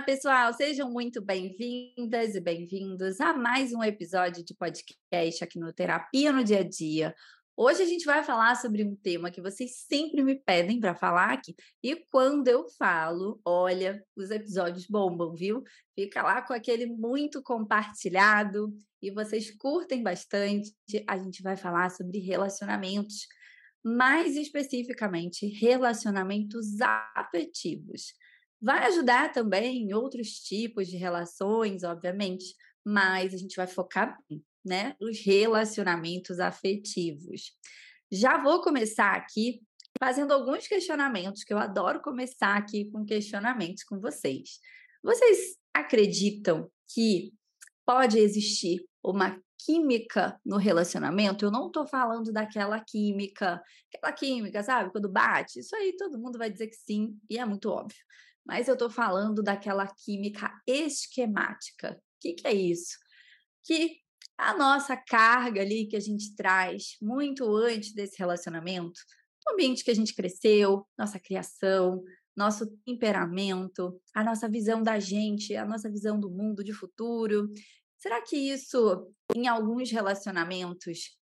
Olá, pessoal, sejam muito bem-vindas e bem-vindos a mais um episódio de podcast aqui no Terapia no Dia a Dia. Hoje a gente vai falar sobre um tema que vocês sempre me pedem para falar aqui. E quando eu falo, olha, os episódios bombam, viu? Fica lá com aquele muito compartilhado e vocês curtem bastante. A gente vai falar sobre relacionamentos, mais especificamente relacionamentos afetivos. Vai ajudar também em outros tipos de relações, obviamente, mas a gente vai focar né, nos relacionamentos afetivos. Já vou começar aqui fazendo alguns questionamentos, que eu adoro começar aqui com questionamentos com vocês. Vocês acreditam que pode existir uma química no relacionamento? Eu não estou falando daquela química, aquela química, sabe? Quando bate, isso aí todo mundo vai dizer que sim, e é muito óbvio mas eu estou falando daquela química esquemática. O que, que é isso? Que a nossa carga ali que a gente traz muito antes desse relacionamento, o ambiente que a gente cresceu, nossa criação, nosso temperamento, a nossa visão da gente, a nossa visão do mundo de futuro. Será que isso, em alguns relacionamentos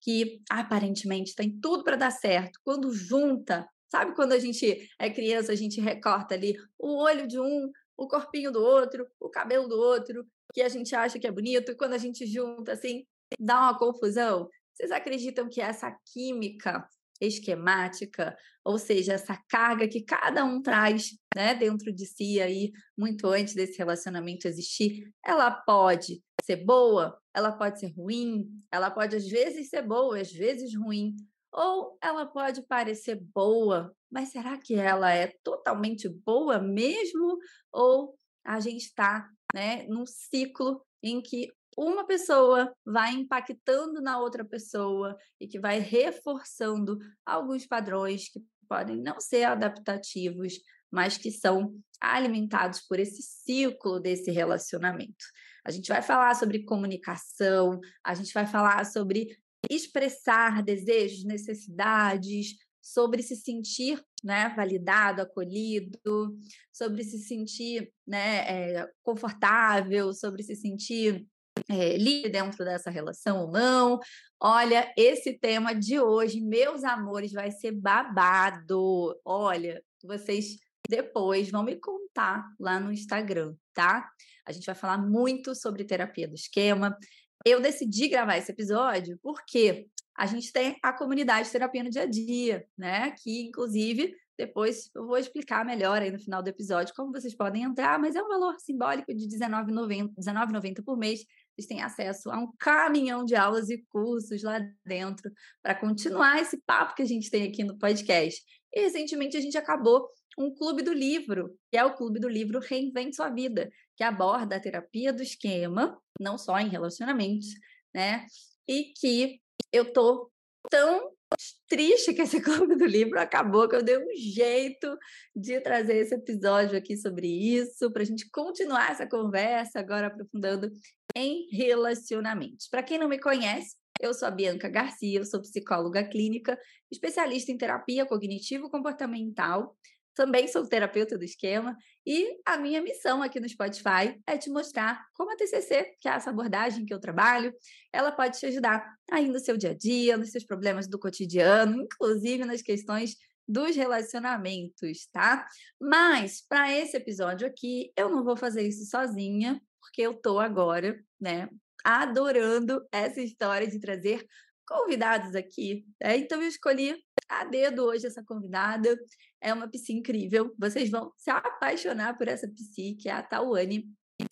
que aparentemente tem tudo para dar certo, quando junta Sabe quando a gente é criança, a gente recorta ali o olho de um, o corpinho do outro, o cabelo do outro, que a gente acha que é bonito, e quando a gente junta, assim, dá uma confusão? Vocês acreditam que essa química esquemática, ou seja, essa carga que cada um traz né, dentro de si aí, muito antes desse relacionamento existir, ela pode ser boa, ela pode ser ruim, ela pode às vezes ser boa, às vezes ruim, ou ela pode parecer boa, mas será que ela é totalmente boa mesmo? Ou a gente está né, num ciclo em que uma pessoa vai impactando na outra pessoa e que vai reforçando alguns padrões que podem não ser adaptativos, mas que são alimentados por esse ciclo desse relacionamento. A gente vai falar sobre comunicação, a gente vai falar sobre expressar desejos, necessidades, sobre se sentir né, validado, acolhido, sobre se sentir né, é, confortável, sobre se sentir é, livre dentro dessa relação ou não. Olha, esse tema de hoje, meus amores, vai ser babado. Olha, vocês depois vão me contar lá no Instagram, tá? A gente vai falar muito sobre terapia do esquema eu decidi gravar esse episódio porque a gente tem a comunidade terapia no dia a dia, né? Que, inclusive, depois eu vou explicar melhor aí no final do episódio como vocês podem entrar, mas é um valor simbólico de R$19,90 19,90 por mês. Vocês têm acesso a um caminhão de aulas e cursos lá dentro para continuar esse papo que a gente tem aqui no podcast. E recentemente a gente acabou um clube do livro, que é o clube do livro Reinvente Sua Vida, que aborda a terapia do esquema, não só em relacionamentos, né? E que eu tô tão triste que esse clube do livro acabou, que eu dei um jeito de trazer esse episódio aqui sobre isso, para a gente continuar essa conversa, agora aprofundando em relacionamentos. Para quem não me conhece, eu sou a Bianca Garcia, eu sou psicóloga clínica, especialista em terapia cognitivo-comportamental também sou terapeuta do esquema e a minha missão aqui no Spotify é te mostrar como a TCC, que é essa abordagem que eu trabalho, ela pode te ajudar aí no seu dia a dia, nos seus problemas do cotidiano, inclusive nas questões dos relacionamentos, tá? Mas para esse episódio aqui, eu não vou fazer isso sozinha, porque eu tô agora, né, adorando essa história de trazer convidados aqui. Né? Então eu escolhi a dedo hoje essa convidada. É uma psi incrível. Vocês vão se apaixonar por essa psi, que é a Tawane.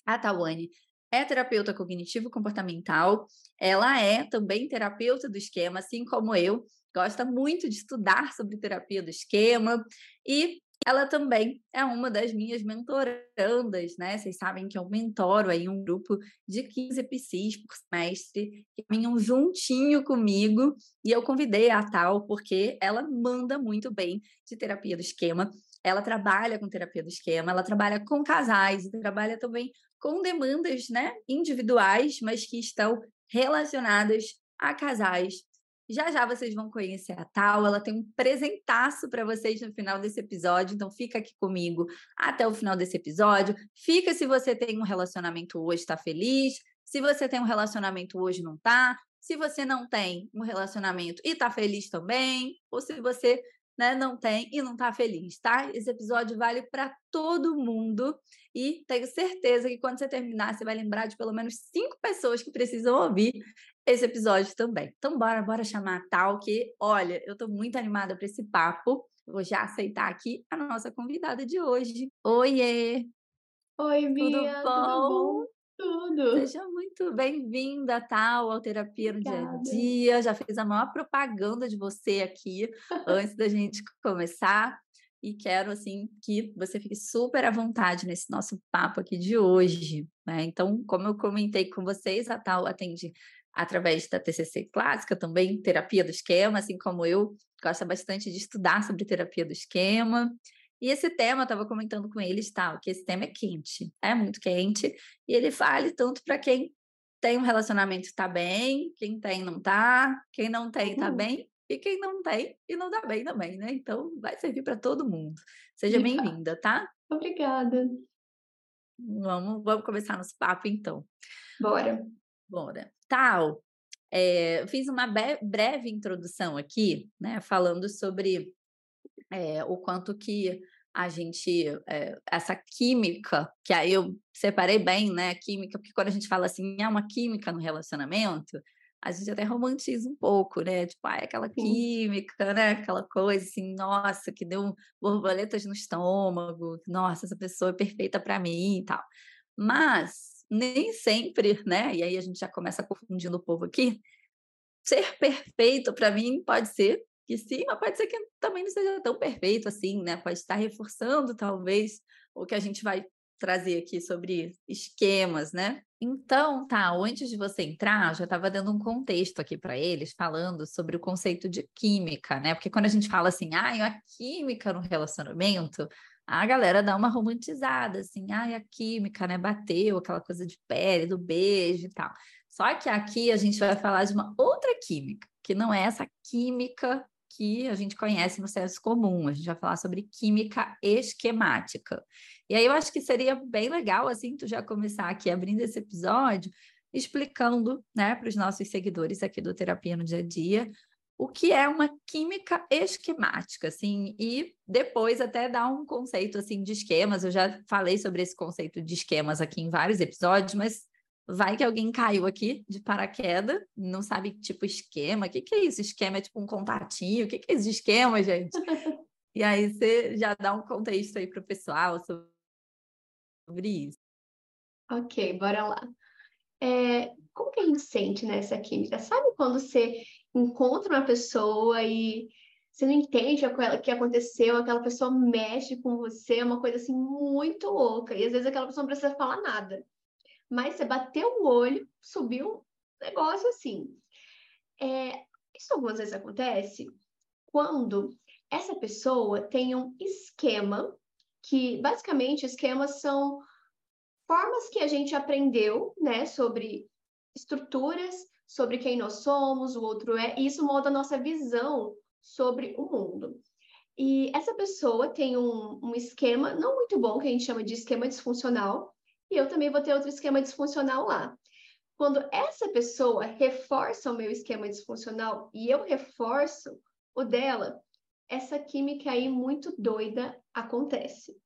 A Tawane é terapeuta cognitivo comportamental. Ela é também terapeuta do esquema, assim como eu. Gosta muito de estudar sobre terapia do esquema e ela também é uma das minhas mentorandas, né? Vocês sabem que eu mentoro aí um grupo de 15 psis por semestre que caminham juntinho comigo e eu convidei a tal porque ela manda muito bem de terapia do esquema. Ela trabalha com terapia do esquema, ela trabalha com casais trabalha também com demandas, né, individuais, mas que estão relacionadas a casais Já já vocês vão conhecer a Tal, ela tem um presentaço para vocês no final desse episódio, então fica aqui comigo até o final desse episódio. Fica se você tem um relacionamento hoje, está feliz. Se você tem um relacionamento hoje, não tá. Se você não tem um relacionamento e está feliz também, ou se você né, não tem e não está feliz, tá? Esse episódio vale para todo mundo e tenho certeza que quando você terminar, você vai lembrar de pelo menos cinco pessoas que precisam ouvir esse episódio também. Então, bora, bora chamar a Tal, que, olha, eu estou muito animada para esse papo. Vou já aceitar aqui a nossa convidada de hoje. Oiê! Oi, Bia, tudo bom? Tudo bom? Tudo. Seja muito bem-vinda, tal, ao Terapia no Dia a Dia. Já fiz a maior propaganda de você aqui antes da gente começar. E quero, assim, que você fique super à vontade nesse nosso papo aqui de hoje. Né? Então, como eu comentei com vocês, a Tal atende através da TCC clássica, também terapia do esquema, assim como eu, gosta bastante de estudar sobre terapia do esquema. E esse tema, eu estava comentando com eles, tal, que esse tema é quente, é muito quente, e ele vale tanto para quem tem um relacionamento está bem, quem tem não tá, quem não tem está uhum. bem, e quem não tem e não dá bem também, né? Então vai servir para todo mundo. Seja bem-vinda, tá? Obrigada. Vamos, vamos começar nosso papo então. Bora. Bora. Tal, é, fiz uma breve introdução aqui, né, falando sobre é, o quanto que a gente, é, essa química, que aí eu separei bem, né, química, porque quando a gente fala assim, é uma química no relacionamento, a gente até romantiza um pouco, né, tipo, ah, aquela química, né, aquela coisa assim, nossa, que deu borboletas no estômago, nossa, essa pessoa é perfeita para mim e tal. Mas, nem sempre, né, e aí a gente já começa confundindo o povo aqui, ser perfeito para mim pode ser que sim, mas pode ser que também não seja tão perfeito assim, né? Pode estar reforçando, talvez, o que a gente vai trazer aqui sobre esquemas, né? Então, tá, antes de você entrar, eu já estava dando um contexto aqui para eles, falando sobre o conceito de química, né? Porque quando a gente fala assim, ah, a química no relacionamento, a galera dá uma romantizada, assim, ah, a química, né? Bateu, aquela coisa de pele, do beijo e tal. Só que aqui a gente vai falar de uma outra química, que não é essa química que a gente conhece no senso comum. A gente vai falar sobre química esquemática. E aí eu acho que seria bem legal, assim, tu já começar aqui abrindo esse episódio, explicando, né, para os nossos seguidores aqui do Terapia no Dia a Dia, o que é uma química esquemática, assim, e depois até dar um conceito, assim, de esquemas. Eu já falei sobre esse conceito de esquemas aqui em vários episódios, mas Vai que alguém caiu aqui de paraquedas, não sabe tipo esquema. O que, que é isso? Esquema é tipo um contatinho? O que, que é esse esquema, gente? e aí você já dá um contexto aí para o pessoal sobre isso. Ok, bora lá. É, como que a gente sente nessa química? Sabe quando você encontra uma pessoa e você não entende o que aconteceu, aquela pessoa mexe com você, é uma coisa assim muito louca, e às vezes aquela pessoa não precisa falar nada mas você bateu o olho, subiu um negócio assim. É, isso algumas vezes acontece quando essa pessoa tem um esquema, que basicamente esquemas são formas que a gente aprendeu, né, sobre estruturas, sobre quem nós somos, o outro é, e isso molda a nossa visão sobre o mundo. E essa pessoa tem um, um esquema não muito bom, que a gente chama de esquema disfuncional, e eu também vou ter outro esquema disfuncional lá. Quando essa pessoa reforça o meu esquema disfuncional e eu reforço o dela, essa química aí muito doida acontece.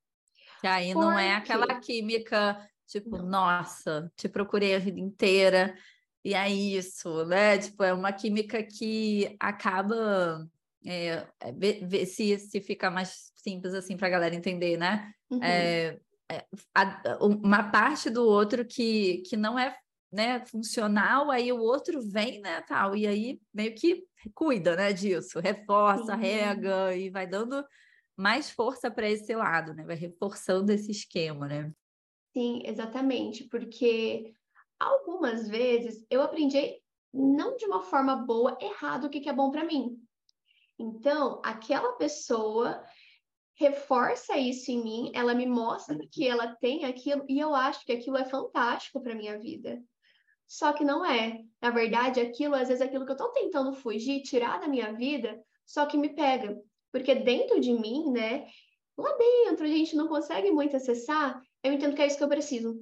Que aí Por não é aquela química tipo, não. nossa, te procurei a vida inteira e é isso, né? Tipo, é uma química que acaba é, é se, se fica mais simples assim para a galera entender, né? Uhum. É, é, uma parte do outro que, que não é né, funcional, aí o outro vem, né, tal, e aí meio que cuida, né, disso, reforça, Sim. rega e vai dando mais força para esse lado, né, vai reforçando esse esquema, né? Sim, exatamente, porque algumas vezes eu aprendi não de uma forma boa, errado o que, que é bom para mim. Então, aquela pessoa reforça isso em mim, ela me mostra que ela tem aquilo e eu acho que aquilo é fantástico para minha vida. Só que não é. Na verdade, aquilo, às vezes, é aquilo que eu estou tentando fugir, tirar da minha vida, só que me pega. Porque dentro de mim, né? Lá dentro, a gente não consegue muito acessar, eu entendo que é isso que eu preciso.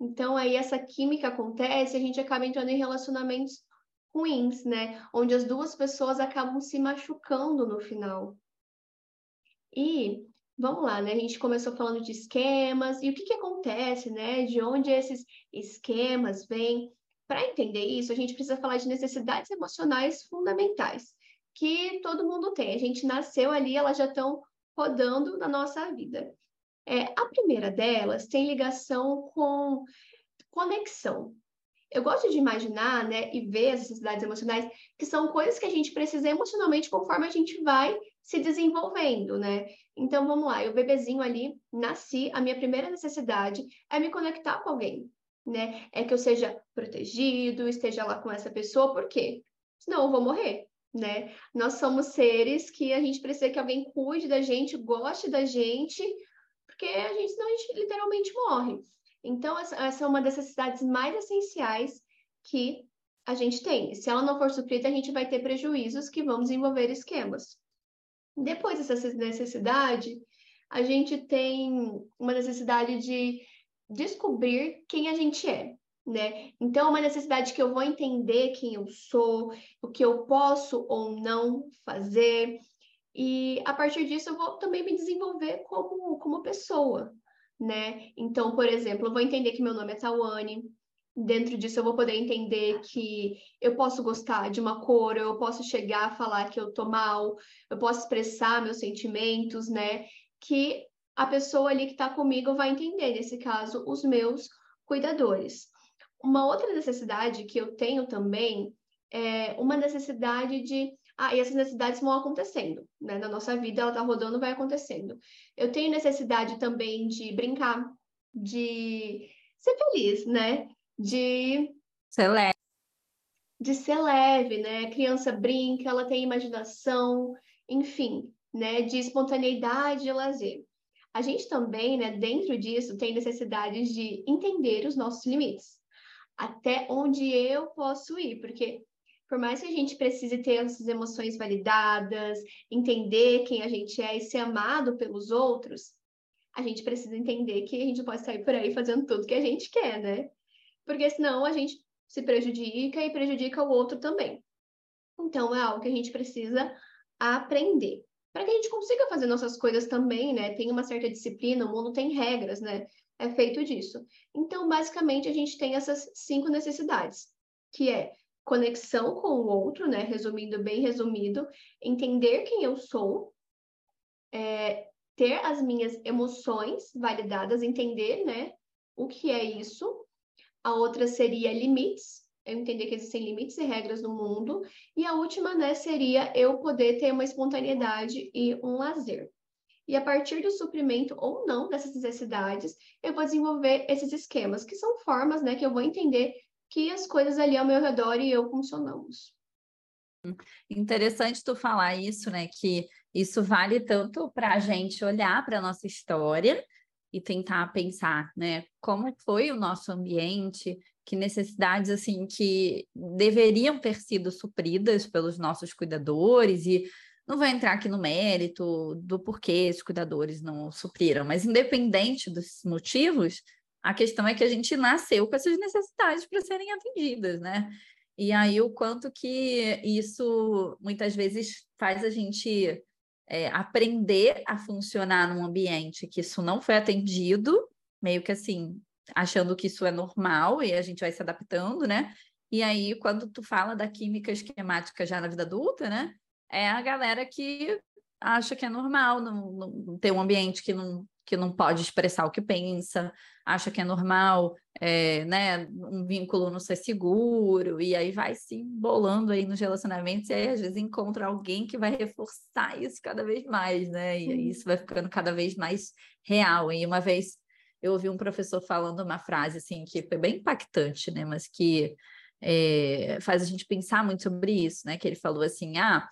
Então, aí essa química acontece, a gente acaba entrando em relacionamentos ruins, né? Onde as duas pessoas acabam se machucando no final. E vamos lá, né? A gente começou falando de esquemas e o que, que acontece, né? De onde esses esquemas vêm. Para entender isso, a gente precisa falar de necessidades emocionais fundamentais que todo mundo tem. A gente nasceu ali, elas já estão rodando na nossa vida. É, a primeira delas tem ligação com conexão. Eu gosto de imaginar, né, e ver as necessidades emocionais, que são coisas que a gente precisa emocionalmente conforme a gente vai se desenvolvendo, né? Então vamos lá, eu bebezinho ali, nasci, a minha primeira necessidade é me conectar com alguém, né? É que eu seja protegido, esteja lá com essa pessoa, por quê? Senão eu vou morrer, né? Nós somos seres que a gente precisa que alguém cuide da gente, goste da gente, porque a gente senão a gente literalmente morre. Então, essa é uma das necessidades mais essenciais que a gente tem. Se ela não for suprida, a gente vai ter prejuízos que vão desenvolver esquemas. Depois dessa necessidade, a gente tem uma necessidade de descobrir quem a gente é, né? Então, é uma necessidade que eu vou entender quem eu sou, o que eu posso ou não fazer, e a partir disso eu vou também me desenvolver como, como pessoa, né? Então, por exemplo, eu vou entender que meu nome é Tawane. Dentro disso, eu vou poder entender que eu posso gostar de uma cor, eu posso chegar a falar que eu tô mal, eu posso expressar meus sentimentos, né? Que a pessoa ali que está comigo vai entender, nesse caso, os meus cuidadores. Uma outra necessidade que eu tenho também é uma necessidade de ah, e essas necessidades vão acontecendo, né? Na nossa vida, ela tá rodando, vai acontecendo. Eu tenho necessidade também de brincar, de ser feliz, né? De ser leve. De ser leve, né? A criança brinca, ela tem imaginação, enfim, né? De espontaneidade e lazer. A gente também, né, dentro disso, tem necessidades de entender os nossos limites. Até onde eu posso ir, porque por mais que a gente precise ter essas emoções validadas, entender quem a gente é e ser amado pelos outros, a gente precisa entender que a gente pode sair por aí fazendo tudo que a gente quer, né? Porque senão a gente se prejudica e prejudica o outro também. Então é algo que a gente precisa aprender. Para que a gente consiga fazer nossas coisas também, né? Tem uma certa disciplina, o mundo tem regras, né? É feito disso. Então, basicamente, a gente tem essas cinco necessidades, que é conexão com o outro, né? Resumindo, bem resumido, entender quem eu sou, é, ter as minhas emoções validadas, entender, né? O que é isso. A outra seria limites, eu entender que existem limites e regras no mundo. E a última, né, seria eu poder ter uma espontaneidade e um lazer. E a partir do suprimento ou não dessas necessidades, eu vou desenvolver esses esquemas, que são formas, né, que eu vou entender que as coisas ali ao meu redor e eu funcionamos. Interessante tu falar isso, né? Que isso vale tanto para a gente olhar para a nossa história e tentar pensar, né? Como foi o nosso ambiente, que necessidades assim que deveriam ter sido supridas pelos nossos cuidadores e não vou entrar aqui no mérito do porquê os cuidadores não supriram, mas independente dos motivos, a questão é que a gente nasceu com essas necessidades para serem atendidas, né? E aí o quanto que isso muitas vezes faz a gente é, aprender a funcionar num ambiente que isso não foi atendido, meio que assim, achando que isso é normal e a gente vai se adaptando, né? E aí, quando tu fala da química esquemática já na vida adulta, né? É a galera que acha que é normal não, não ter um ambiente que não que não pode expressar o que pensa, acha que é normal, é, né, um vínculo não ser seguro, e aí vai se embolando aí nos relacionamentos, e aí às vezes encontra alguém que vai reforçar isso cada vez mais, né, e isso vai ficando cada vez mais real. E uma vez eu ouvi um professor falando uma frase assim que foi bem impactante, né, mas que é, faz a gente pensar muito sobre isso, né, que ele falou assim, ah,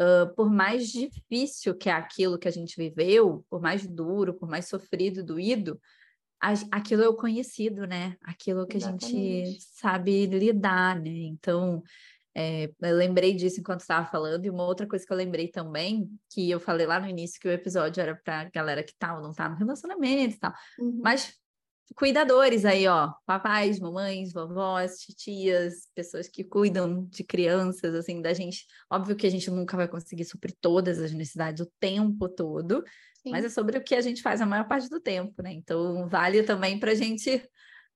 Uh, por mais difícil que é aquilo que a gente viveu, por mais duro, por mais sofrido e doído, aquilo é o conhecido, né? Aquilo que Exatamente. a gente sabe lidar, né? Então, é, eu lembrei disso enquanto estava falando, e uma outra coisa que eu lembrei também, que eu falei lá no início que o episódio era para galera que tal, tá não tá no relacionamento e tal, uhum. mas cuidadores aí, ó, papais, mamães, vovós, tias, pessoas que cuidam de crianças, assim, da gente. Óbvio que a gente nunca vai conseguir suprir todas as necessidades o tempo todo, Sim. mas é sobre o que a gente faz a maior parte do tempo, né? Então, vale também para a gente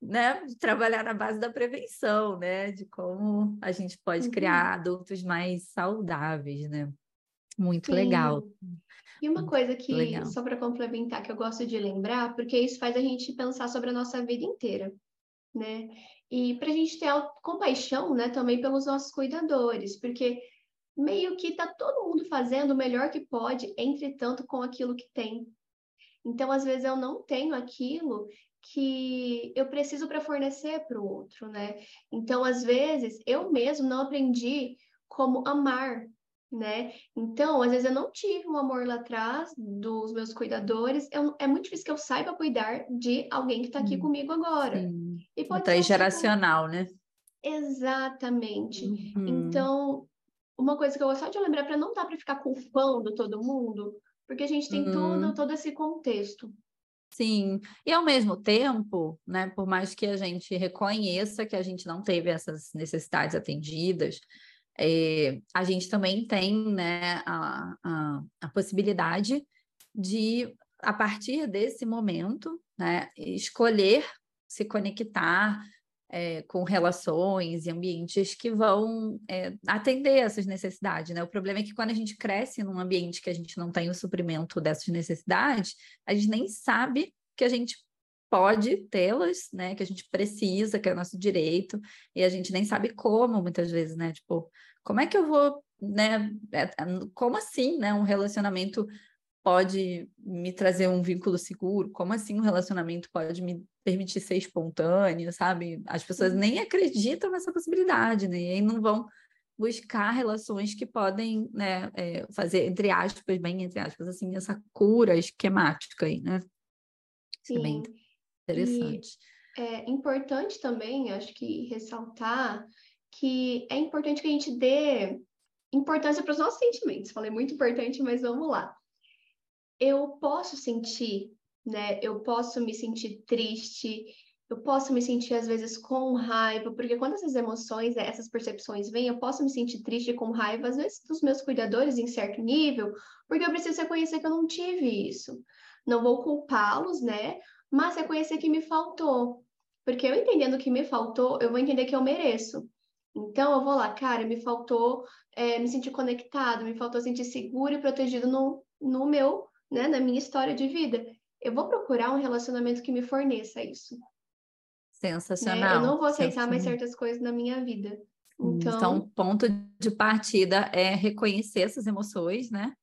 né, trabalhar na base da prevenção, né, de como a gente pode uhum. criar adultos mais saudáveis, né? Muito Sim. legal. E uma coisa que, legal. só para complementar, que eu gosto de lembrar, porque isso faz a gente pensar sobre a nossa vida inteira, né? E para a gente ter compaixão, né, também pelos nossos cuidadores, porque meio que tá todo mundo fazendo o melhor que pode, entretanto, com aquilo que tem. Então, às vezes, eu não tenho aquilo que eu preciso para fornecer para o outro, né? Então, às vezes, eu mesmo não aprendi como amar, né? Então, às vezes eu não tive um amor lá atrás dos meus cuidadores. Eu, é muito difícil que eu saiba cuidar de alguém que está aqui hum, comigo agora. Sim. E pode ser geracional, né? Exatamente. Uhum. Então, uma coisa que eu gosto de lembrar para não dar para ficar culpando todo mundo, porque a gente tem uhum. todo, todo esse contexto. Sim, e ao mesmo tempo, né, por mais que a gente reconheça que a gente não teve essas necessidades atendidas, é, a gente também tem né, a, a, a, possibilidade de, a partir desse momento, né, escolher se conectar é, com relações e ambientes que vão é, atender essas necessidades, né? O problema é que quando a gente cresce num ambiente que a gente não tem o suprimento dessas necessidades, a gente nem sabe que a gente pode tê-las, né? Que a gente precisa, que é o nosso direito, e a gente nem sabe como, muitas vezes, né? Tipo, como é que eu vou, né? É, é, como assim, né? Um relacionamento pode me trazer um vínculo seguro? Como assim um relacionamento pode me permitir ser espontâneo, sabe? As pessoas nem acreditam nessa possibilidade, né? E aí não vão buscar relações que podem né, é, fazer, entre aspas, bem entre aspas, assim, essa cura esquemática aí, né? Sim. Bem interessante. E é importante também, acho que, ressaltar que é importante que a gente dê importância para os nossos sentimentos. Falei muito importante, mas vamos lá eu posso sentir, né? Eu posso me sentir triste, eu posso me sentir às vezes com raiva, porque quando essas emoções, né, essas percepções vêm, eu posso me sentir triste com raiva, às vezes dos meus cuidadores em certo nível, porque eu preciso reconhecer que eu não tive isso. Não vou culpá-los, né? Mas reconhecer que me faltou. Porque eu entendendo que me faltou, eu vou entender que eu mereço. Então, eu vou lá, cara, me faltou é, me sentir conectado, me faltou sentir seguro e protegido no, no meu né, na minha história de vida. Eu vou procurar um relacionamento que me forneça isso. Sensacional. Né? Eu não vou aceitar mais certas coisas na minha vida. Então, então ponto de partida é reconhecer essas emoções, né?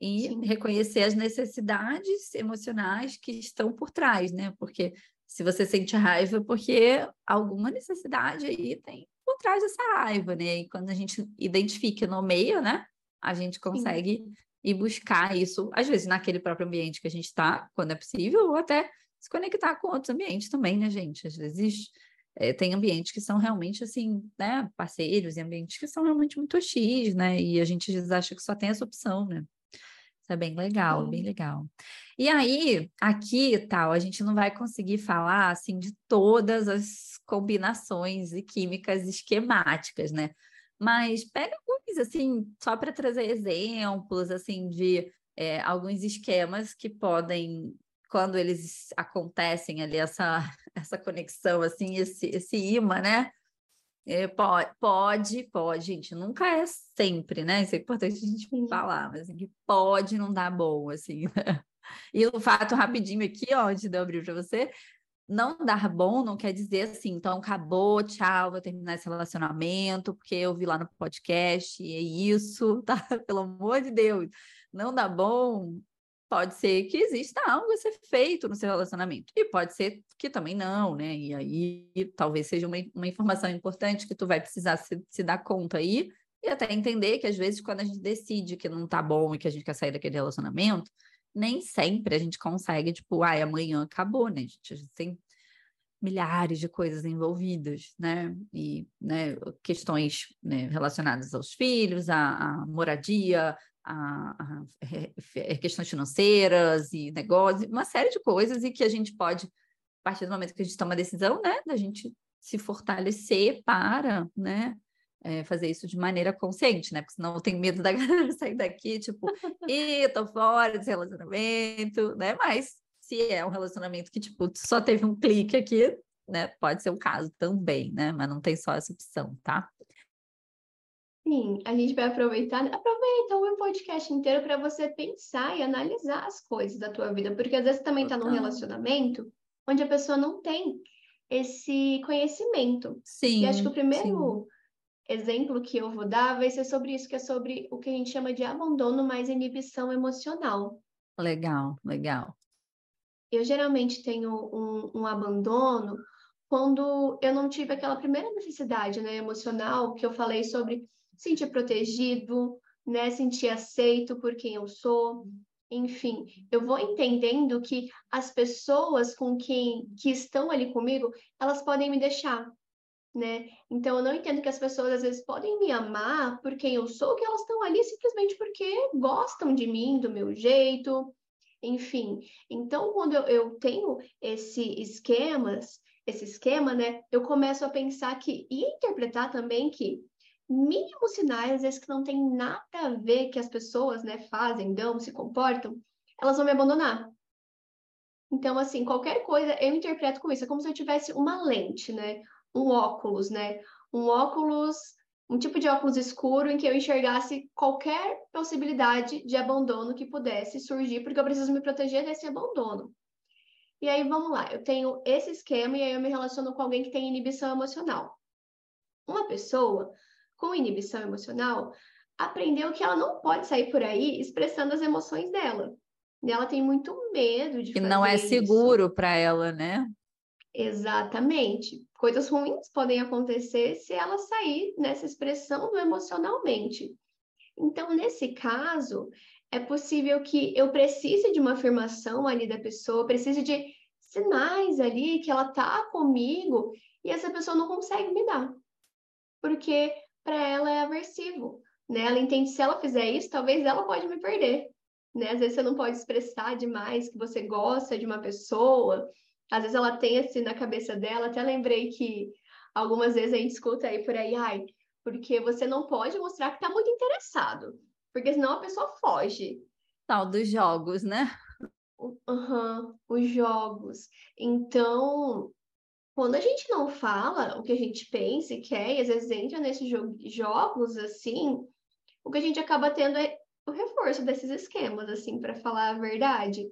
E Sim. reconhecer as necessidades emocionais que estão por trás, né? Porque se você sente raiva, é porque alguma necessidade aí tem por trás dessa raiva, né? E quando a gente identifica no meio, né? A gente consegue Sim e buscar isso, às vezes, naquele próprio ambiente que a gente está, quando é possível, ou até se conectar com outros ambientes também, né, gente? Às vezes é, tem ambientes que são realmente, assim, né, parceiros e ambientes que são realmente muito X, né? E a gente às vezes acha que só tem essa opção, né? É bem legal, bem legal. E aí, aqui, tal, a gente não vai conseguir falar, assim, de todas as combinações e químicas esquemáticas, né? Mas pega alguns, assim, só para trazer exemplos, assim, de é, alguns esquemas que podem, quando eles acontecem ali, essa, essa conexão, assim, esse, esse imã, né? É, pode, pode, pode, gente, nunca é sempre, né? Isso é importante a gente falar, mas assim, pode não dar bom, assim. Né? E o fato rapidinho aqui, ó, antes de eu abrir para você, não dar bom não quer dizer assim, então acabou, tchau, vou terminar esse relacionamento, porque eu vi lá no podcast, e é isso, tá? Pelo amor de Deus. Não dá bom, pode ser que exista algo a ser feito no seu relacionamento. E pode ser que também não, né? E aí talvez seja uma, uma informação importante que tu vai precisar se, se dar conta aí, e até entender que às vezes quando a gente decide que não tá bom e que a gente quer sair daquele relacionamento, nem sempre a gente consegue, tipo, ai, amanhã acabou, né? A gente, a gente tem milhares de coisas envolvidas, né? E né, questões né, relacionadas aos filhos, à moradia, a, a, a, questões financeiras e negócios, uma série de coisas e que a gente pode, a partir do momento que a gente toma a decisão, né, da gente se fortalecer para, né, é, fazer isso de maneira consciente, né? Porque senão eu tenho medo da galera sair daqui, tipo, e tô fora desse relacionamento, né? Mas se é um relacionamento que, tipo, só teve um clique aqui, né? Pode ser o um caso também, né? Mas não tem só essa opção, tá? Sim, a gente vai aproveitar, aproveita o podcast inteiro para você pensar e analisar as coisas da tua vida, porque às vezes também está num relacionamento onde a pessoa não tem esse conhecimento. Sim. E acho que o primeiro sim exemplo que eu vou dar vai ser sobre isso, que é sobre o que a gente chama de abandono mais inibição emocional. Legal, legal. Eu geralmente tenho um, um abandono quando eu não tive aquela primeira necessidade né, emocional que eu falei sobre sentir protegido, né, sentir aceito por quem eu sou. Enfim, eu vou entendendo que as pessoas com quem que estão ali comigo, elas podem me deixar, né? Então eu não entendo que as pessoas às vezes podem me amar por quem eu sou, que elas estão ali simplesmente porque gostam de mim, do meu jeito, enfim. Então quando eu, eu tenho esse esquemas, esse esquema, né, eu começo a pensar que e interpretar também que mínimos sinais, às vezes que não tem nada a ver que as pessoas, né, fazem, dão, se comportam, elas vão me abandonar. Então, assim, qualquer coisa eu interpreto com isso. É como se eu tivesse uma lente, né? um óculos, né? Um óculos, um tipo de óculos escuro em que eu enxergasse qualquer possibilidade de abandono que pudesse surgir, porque eu preciso me proteger desse abandono. E aí vamos lá, eu tenho esse esquema e aí eu me relaciono com alguém que tem inibição emocional. Uma pessoa com inibição emocional aprendeu que ela não pode sair por aí expressando as emoções dela. E ela tem muito medo de que não é seguro para ela, né? Exatamente. Coisas ruins podem acontecer se ela sair nessa expressão do emocionalmente. Então, nesse caso, é possível que eu precise de uma afirmação ali da pessoa, precise de sinais ali que ela tá comigo e essa pessoa não consegue me dar. Porque para ela é aversivo, né? Ela entende se ela fizer isso, talvez ela pode me perder, né? Às vezes você não pode expressar demais que você gosta de uma pessoa, às vezes ela tem assim na cabeça dela, até lembrei que algumas vezes a gente escuta aí por aí, ai, porque você não pode mostrar que está muito interessado, porque senão a pessoa foge. Tal dos jogos, né? Uhum, os jogos. Então, quando a gente não fala o que a gente pensa e quer, e às vezes entra nesses jo jogos assim, o que a gente acaba tendo é o reforço desses esquemas, assim, para falar a verdade.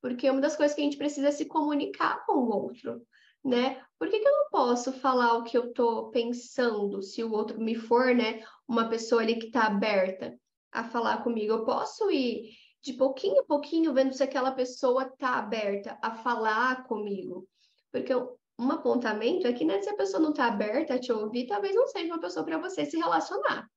Porque uma das coisas que a gente precisa é se comunicar com o outro, né? Por que, que eu não posso falar o que eu estou pensando se o outro me for, né, uma pessoa ali que está aberta a falar comigo? Eu posso ir de pouquinho a pouquinho vendo se aquela pessoa está aberta a falar comigo. Porque um apontamento é que, né, se a pessoa não está aberta a te ouvir, talvez não seja uma pessoa para você se relacionar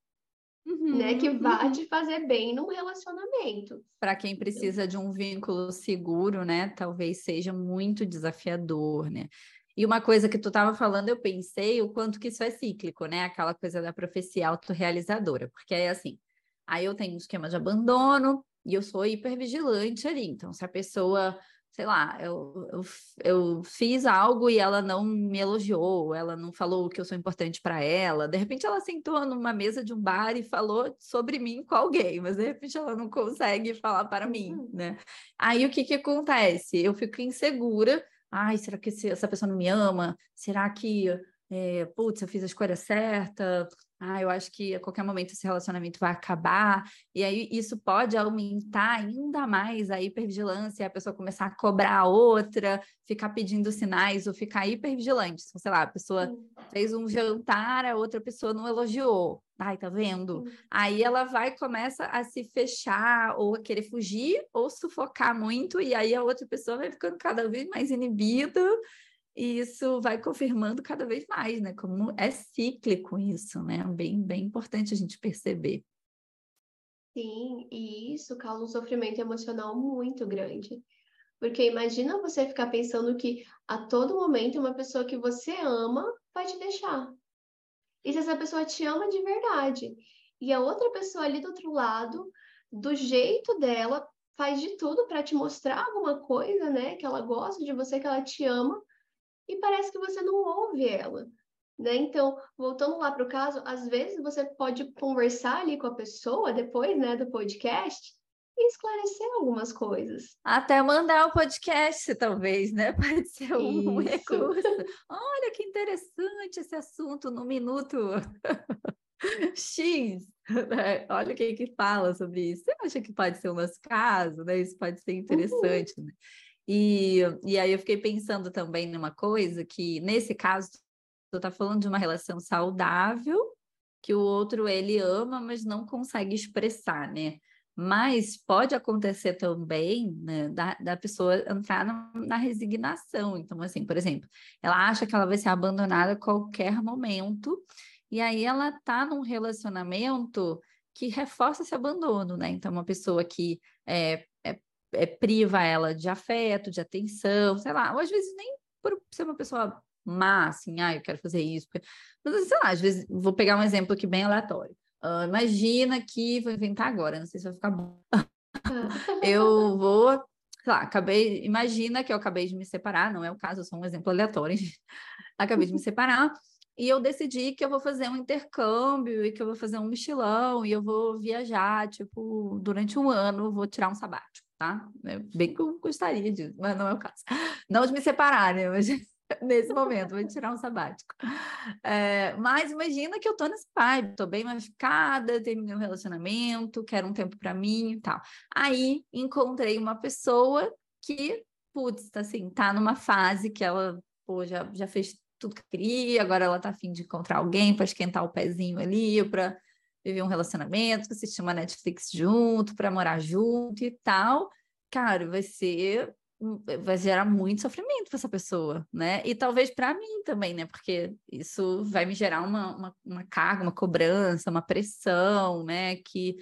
uhum, né? Que vá uhum. te fazer bem num relacionamento. Para quem precisa de um vínculo seguro, né? Talvez seja muito desafiador, né? E uma coisa que tu estava falando, eu pensei o quanto que isso é cíclico, né? Aquela coisa da profecia autorrealizadora, porque é assim, aí eu tenho um esquema de abandono e eu sou hipervigilante ali. Então, se a pessoa sei lá, eu, eu, eu, fiz algo e ela não me elogiou, ela não falou que eu sou importante para ela. De repente ela sentou numa mesa de um bar e falou sobre mim com alguém, mas de repente ela não consegue falar para mim, uhum. né? Aí o que que acontece? Eu fico insegura. Ai, será que essa pessoa não me ama? Será que, é, putz, eu fiz a escolha certa? Ah, eu acho que a qualquer momento esse relacionamento vai acabar, e aí isso pode aumentar ainda mais a hipervigilância, a pessoa começar a cobrar a outra, ficar pedindo sinais ou ficar hipervigilante. Então, sei lá, a pessoa fez um jantar, a outra pessoa não elogiou. Ai, tá vendo? Aí ela vai começa a se fechar ou a querer fugir ou sufocar muito, e aí a outra pessoa vai ficando cada vez mais inibida e isso vai confirmando cada vez mais, né? Como é cíclico isso, né? Bem, bem importante a gente perceber. Sim, e isso causa um sofrimento emocional muito grande. Porque imagina você ficar pensando que a todo momento uma pessoa que você ama vai te deixar. E se essa pessoa te ama de verdade, e a outra pessoa ali do outro lado, do jeito dela, faz de tudo para te mostrar alguma coisa, né? Que ela gosta de você, que ela te ama, e parece que você não ouve ela. Né? Então, voltando lá para o caso, às vezes você pode conversar ali com a pessoa depois né, do podcast e esclarecer algumas coisas. Até mandar o podcast, talvez, né? Pode ser um, um recurso. Olha que interessante esse assunto no minuto X. Né? Olha quem que fala sobre isso. Você acha que pode ser o nosso caso, né? Isso pode ser interessante, uhum. né? E, e aí eu fiquei pensando também numa coisa que, nesse caso, tu tá falando de uma relação saudável que o outro ele ama, mas não consegue expressar, né? Mas pode acontecer também né, da, da pessoa entrar na, na, resignação. Então, assim, por exemplo, ela acha que ela vai ser abandonada a qualquer momento, e aí ela tá num relacionamento que reforça esse abandono, né? Então, uma pessoa que é, é, priva ela de afeto, de atenção, sei lá, ou às vezes nem por ser uma pessoa má, assim, ah, eu quero fazer isso. Mas, sei lá, às vezes, vou pegar um exemplo aqui bem aleatório. Uh, imagina que, vou inventar agora, não sei se vai ficar bom. eu vou, sei lá, acabei, imagina que eu acabei de me separar, não é o caso, só um exemplo aleatório. acabei de me separar e eu decidi que eu vou fazer um intercâmbio e que eu vou fazer um mochilão e eu vou viajar, tipo, durante um ano, vou tirar um sabático, tá? É bem que eu gostaria disso, mas não é o caso. Não de me separar, né? Mas nesse momento, vou tirar um sabático. É, mas imagina que eu tô nesse vibe, tô bem machucada, terminei um relacionamento, quero um tempo para mim e tal. Aí encontrei uma pessoa que, putz, assim, tá numa fase que ela, pô, já, já fez tudo que queria, agora ela tá afim de encontrar alguém para esquentar o pezinho ali, para viver um relacionamento, assistir uma Netflix junto, para morar junto e tal. Cara, vai ser vai gerar muito sofrimento para essa pessoa, né? E talvez para mim também, né? Porque isso vai me gerar uma, uma, uma, carga, uma cobrança, uma pressão, né? Que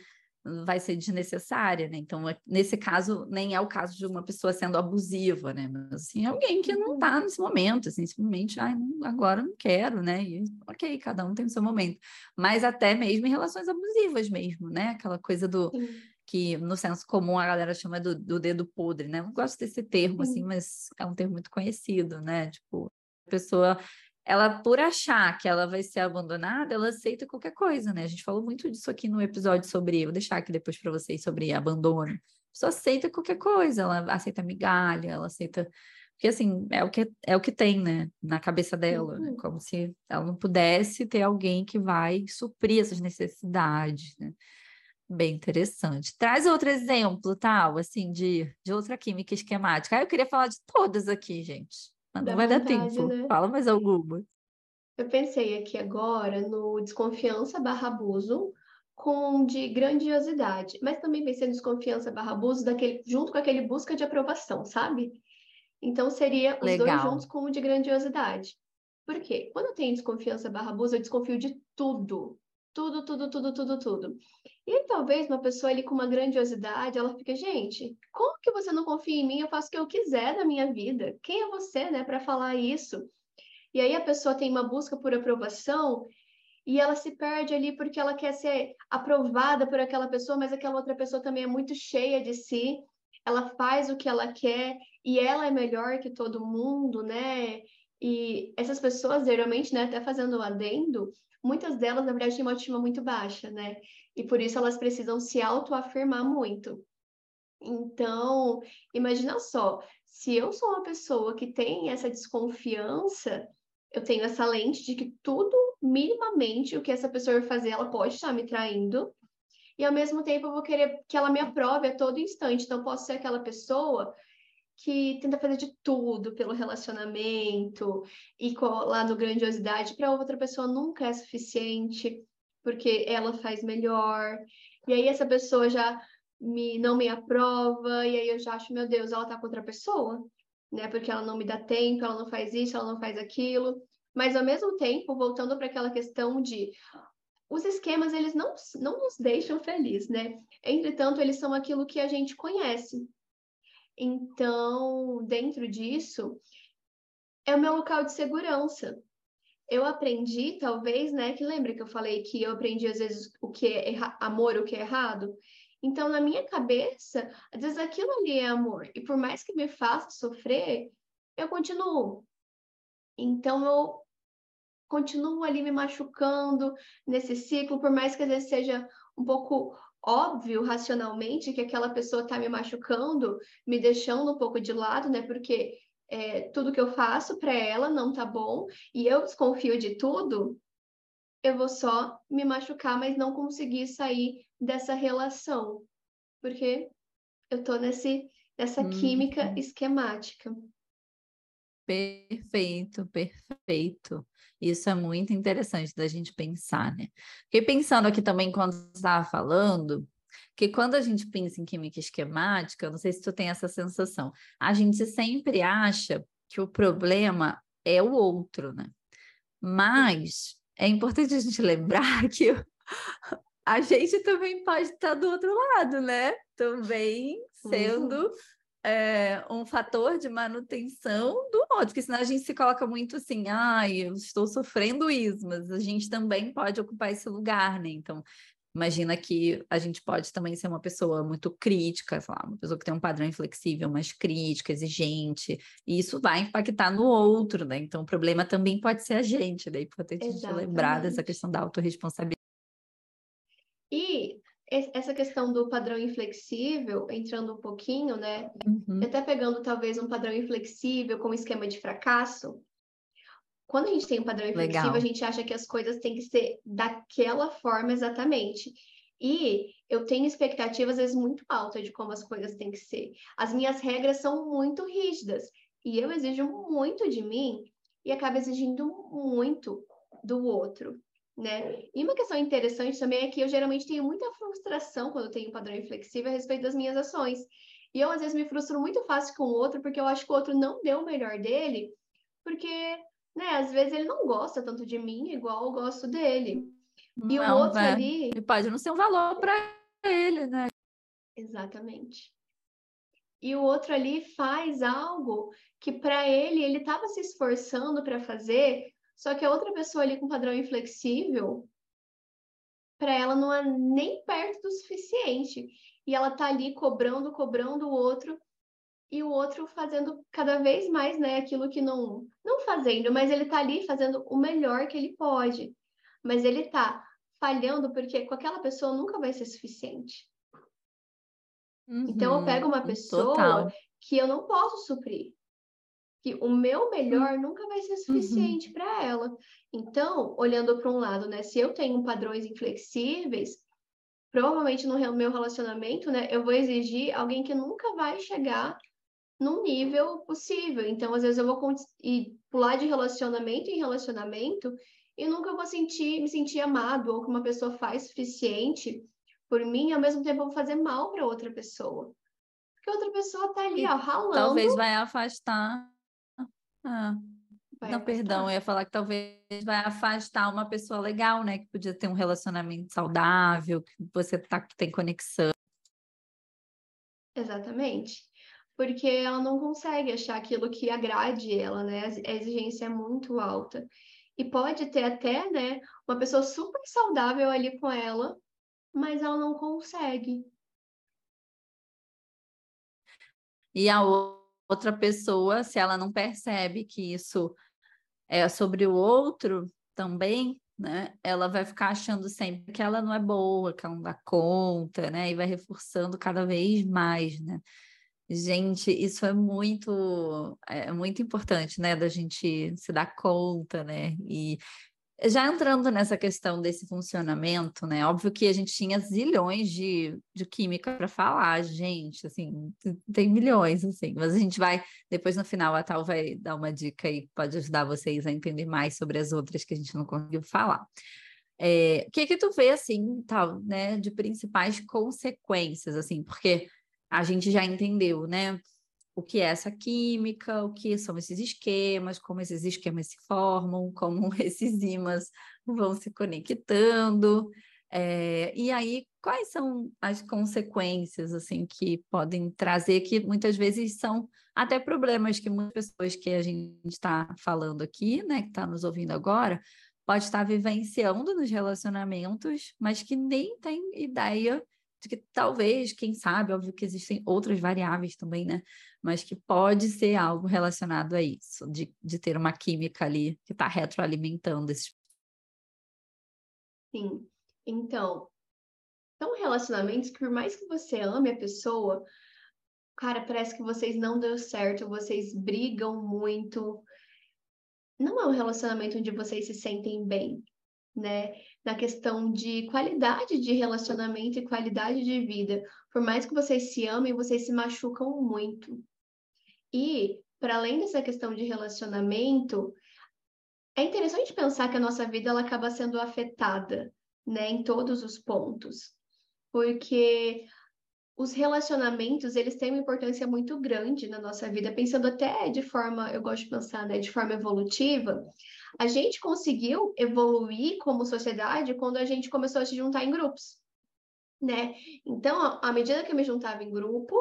vai ser desnecessária, né? Então, é, nesse caso, nem é o caso de uma pessoa sendo abusiva, né? Mas, assim, alguém que não está nesse momento, assim, simplesmente, ah, agora não quero, né? E, ok, cada um tem o seu momento. Mas até mesmo em relações abusivas mesmo, né? Aquela coisa do... Sim que no senso comum a galera chama do, do dedo podre, né? não gosto desse termo, assim, mas é um termo muito conhecido, né? Tipo, a pessoa, ela, por achar que ela vai ser abandonada, ela aceita qualquer coisa, né? A gente falou muito disso aqui no episódio sobre, vou deixar aqui depois para vocês, sobre abandono. A pessoa aceita qualquer coisa, ela aceita migalha, ela aceita porque assim é o que é o que tem né na cabeça dela né? uhum. né? como se ela não pudesse ter alguém que vai suprir essas necessidades né? Bem interessante. Traz outro exemplo, tal, assim, de, de outra química esquemática. Ah, eu queria falar de todas aqui, gente. Não vai vontade, dar tempo. Né? Fala mais alguma. Eu pensei aqui agora no desconfiança barra abuso com de grandiosidade, mas também pensei no desconfiança barra abuso daquele, junto com aquele busca de aprovação, sabe? Então seria os Legal. dois juntos com o de grandiosidade. Por quê? Quando eu tenho desconfiança barra abuso, eu desconfio de tudo. Tudo, tudo, tudo, tudo, tudo. E talvez uma pessoa ali com uma grandiosidade, ela fica, gente, como que você não confia em mim? Eu faço o que eu quiser da minha vida. Quem é você, né, para falar isso? E aí a pessoa tem uma busca por aprovação e ela se perde ali porque ela quer ser aprovada por aquela pessoa, mas aquela outra pessoa também é muito cheia de si. Ela faz o que ela quer e ela é melhor que todo mundo, né? E essas pessoas, geralmente, né, até fazendo o adendo, muitas delas, na verdade, têm uma autoestima muito baixa, né? E por isso elas precisam se autoafirmar muito. Então, imagina só, se eu sou uma pessoa que tem essa desconfiança, eu tenho essa lente de que tudo, minimamente, o que essa pessoa fazer, ela pode estar me traindo, e ao mesmo tempo eu vou querer que ela me aprove a todo instante. Então, posso ser aquela pessoa que tenta fazer de tudo pelo relacionamento e lá no grandiosidade, para outra pessoa nunca é suficiente, porque ela faz melhor. E aí essa pessoa já me, não me aprova, e aí eu já acho, meu Deus, ela tá com outra pessoa, né? Porque ela não me dá tempo, ela não faz isso, ela não faz aquilo. Mas ao mesmo tempo, voltando para aquela questão de os esquemas, eles não, não nos deixam felizes, né? Entretanto, eles são aquilo que a gente conhece. Então, dentro disso, é o meu local de segurança. Eu aprendi, talvez, né? Que lembra que eu falei que eu aprendi às vezes o que é amor, o que é errado? Então, na minha cabeça, às vezes aquilo ali é amor. E por mais que me faça sofrer, eu continuo. Então, eu continuo ali me machucando nesse ciclo, por mais que às vezes seja um pouco óbvio racionalmente que aquela pessoa está me machucando, me deixando um pouco de lado, né? Porque é, tudo que eu faço para ela não tá bom e eu desconfio de tudo, eu vou só me machucar, mas não conseguir sair dessa relação, porque eu tô nesse nessa hum. química esquemática. Perfeito, perfeito. Isso é muito interessante da gente pensar, né? Fiquei pensando aqui também quando você estava falando, que quando a gente pensa em química esquemática, não sei se tu tem essa sensação, a gente sempre acha que o problema é o outro, né? Mas é importante a gente lembrar que a gente também pode estar do outro lado, né? Também sendo uhum é, um fator de manutenção do outro, porque senão a gente se coloca muito assim, ai, ah, eu estou sofrendo isso, mas a gente também pode ocupar esse lugar, né? Então, imagina que a gente pode também ser uma pessoa muito crítica, sei lá, uma pessoa que tem um padrão inflexível, mais crítica, exigente, e isso vai impactar no outro, né? Então, o problema também pode ser a gente, daí né? importante a gente lembrar dessa questão da autorresponsabilidade. E essa questão do padrão inflexível, entrando um pouquinho, né? Uhum. Até pegando talvez um padrão inflexível como esquema de fracasso. Quando a gente tem um padrão inflexível, Legal. a gente acha que as coisas têm que ser daquela forma exatamente. E eu tenho expectativas, às vezes, muito altas de como as coisas têm que ser. As minhas regras são muito rígidas. E eu exijo muito de mim e acabo exigindo muito do outro né? E uma questão interessante também é que eu geralmente tenho muita frustração quando tenho um padrão inflexível a respeito das minhas ações. E eu, às vezes, me frustro muito fácil com o outro, porque eu acho que o outro não deu o melhor dele, porque, né, às vezes ele não gosta tanto de mim igual eu gosto dele. E não, o outro é. ali. E pode não ser um valor para ele, né? Exatamente. E o outro ali faz algo que para ele ele estava se esforçando para fazer, só que a outra pessoa ali com padrão inflexível, para ela não é nem perto do suficiente. E ela tá ali cobrando, cobrando o outro, e o outro fazendo cada vez mais, né, aquilo que não não fazendo, mas ele tá ali fazendo o melhor que ele pode. Mas ele tá falhando porque com aquela pessoa nunca vai ser suficiente. Uhum, então eu pego uma pessoa total. que eu não posso suprir que o meu melhor hum. nunca vai ser uhum. suficiente uhum. para ela. Então, olhando para um lado, né, se eu tenho padrões inflexíveis, provavelmente no meu relacionamento, né, eu vou exigir alguém que nunca vai chegar num nível possível. Então, às vezes eu vou ir pular de relacionamento em relacionamento e nunca vou sentir, me sentir amado ou que uma pessoa faz suficiente por mim, e ao mesmo tempo eu vou fazer mal para outra pessoa. Porque outra pessoa tá ali, ó, ralando. Talvez vai afastar ah, não, perdão, eu ia falar que talvez vai afastar uma pessoa legal, né? Que podia ter um relacionamento saudável, que você tá, que tem conexão. Exatamente. Porque ela não consegue achar aquilo que agrade ela, né? A exigência é muito alta. E pode ter até, né, uma pessoa super saudável ali com ela, mas ela não consegue. E a outra outra pessoa, se ela não percebe que isso é sobre o outro também, né? Ela vai ficar achando sempre que ela não é boa, que ela não dá conta, né? E vai reforçando cada vez mais, né? Gente, isso é muito, é muito importante, né? Da gente se dar conta, né? E já entrando nessa questão desse funcionamento, né? Óbvio que a gente tinha zilhões de, de química para falar, gente, assim, tem milhões, assim, mas a gente vai, depois no final a Tal vai dar uma dica e pode ajudar vocês a entender mais sobre as outras que a gente não conseguiu falar. É, o que que tu vê, assim, tal, né, de principais consequências, assim, porque a gente já entendeu, né, o que é essa química, o que são esses esquemas, como esses esquemas se formam, como esses ímãs vão se conectando. É, e aí, quais são as consequências assim que podem trazer, que muitas vezes são até problemas que muitas pessoas que a gente está falando aqui, né, que está nos ouvindo agora, pode estar vivenciando nos relacionamentos, mas que nem tem ideia de que talvez, quem sabe, óbvio que existem outras variáveis também, né? Mas que pode ser algo relacionado a isso, de, de ter uma química ali que está retroalimentando esses. Sim. Então, são relacionamentos que, por mais que você ame a pessoa, cara, parece que vocês não deu certo, vocês brigam muito. Não é um relacionamento onde vocês se sentem bem, né? Na questão de qualidade de relacionamento e qualidade de vida. Por mais que vocês se amem, vocês se machucam muito. E, para além dessa questão de relacionamento, é interessante pensar que a nossa vida ela acaba sendo afetada né, em todos os pontos, porque os relacionamentos, eles têm uma importância muito grande na nossa vida, pensando até de forma, eu gosto de pensar, né, de forma evolutiva, a gente conseguiu evoluir como sociedade quando a gente começou a se juntar em grupos, né? Então, à medida que eu me juntava em grupo,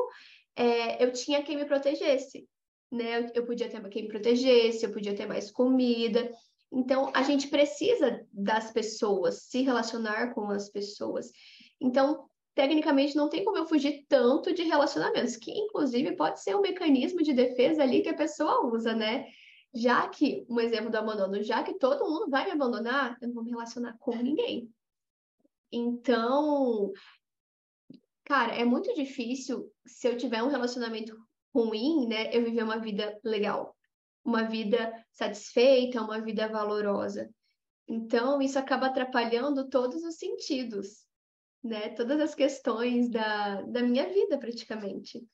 é, eu tinha quem me protegesse, né? Eu, podia ter quem me protegesse, eu podia ter mais comida, então, a gente precisa das pessoas, se relacionar com as pessoas. Então, tecnicamente, não tem como eu fugir tanto de relacionamentos, que inclusive pode ser um mecanismo de defesa ali que a pessoa usa, né? Já que, um exemplo do abandono, já que todo mundo vai me abandonar, eu não vou me relacionar com ninguém. Então, cara, é muito difícil se eu tiver um relacionamento ruim, né, eu viver uma vida legal uma vida satisfeita, uma vida valorosa. Então, isso acaba atrapalhando todos os sentidos, né? Todas as questões da, da minha vida, praticamente.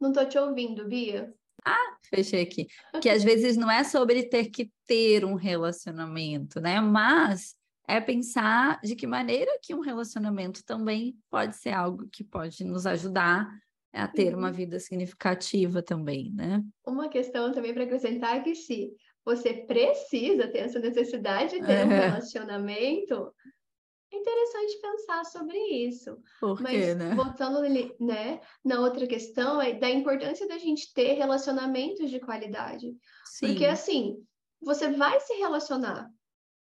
Não estou te ouvindo, Bia. Ah, fechei aqui. Que às vezes não é sobre ter que ter um relacionamento, né? Mas é pensar de que maneira que um relacionamento também pode ser algo que pode nos ajudar a ter uma uhum. vida significativa também, né? Uma questão também para acrescentar é que se você precisa ter essa necessidade de ter é. um relacionamento, interessante pensar sobre isso. Por Mas quê, né? voltando né, na outra questão é da importância da gente ter relacionamentos de qualidade. Sim. Porque assim, você vai se relacionar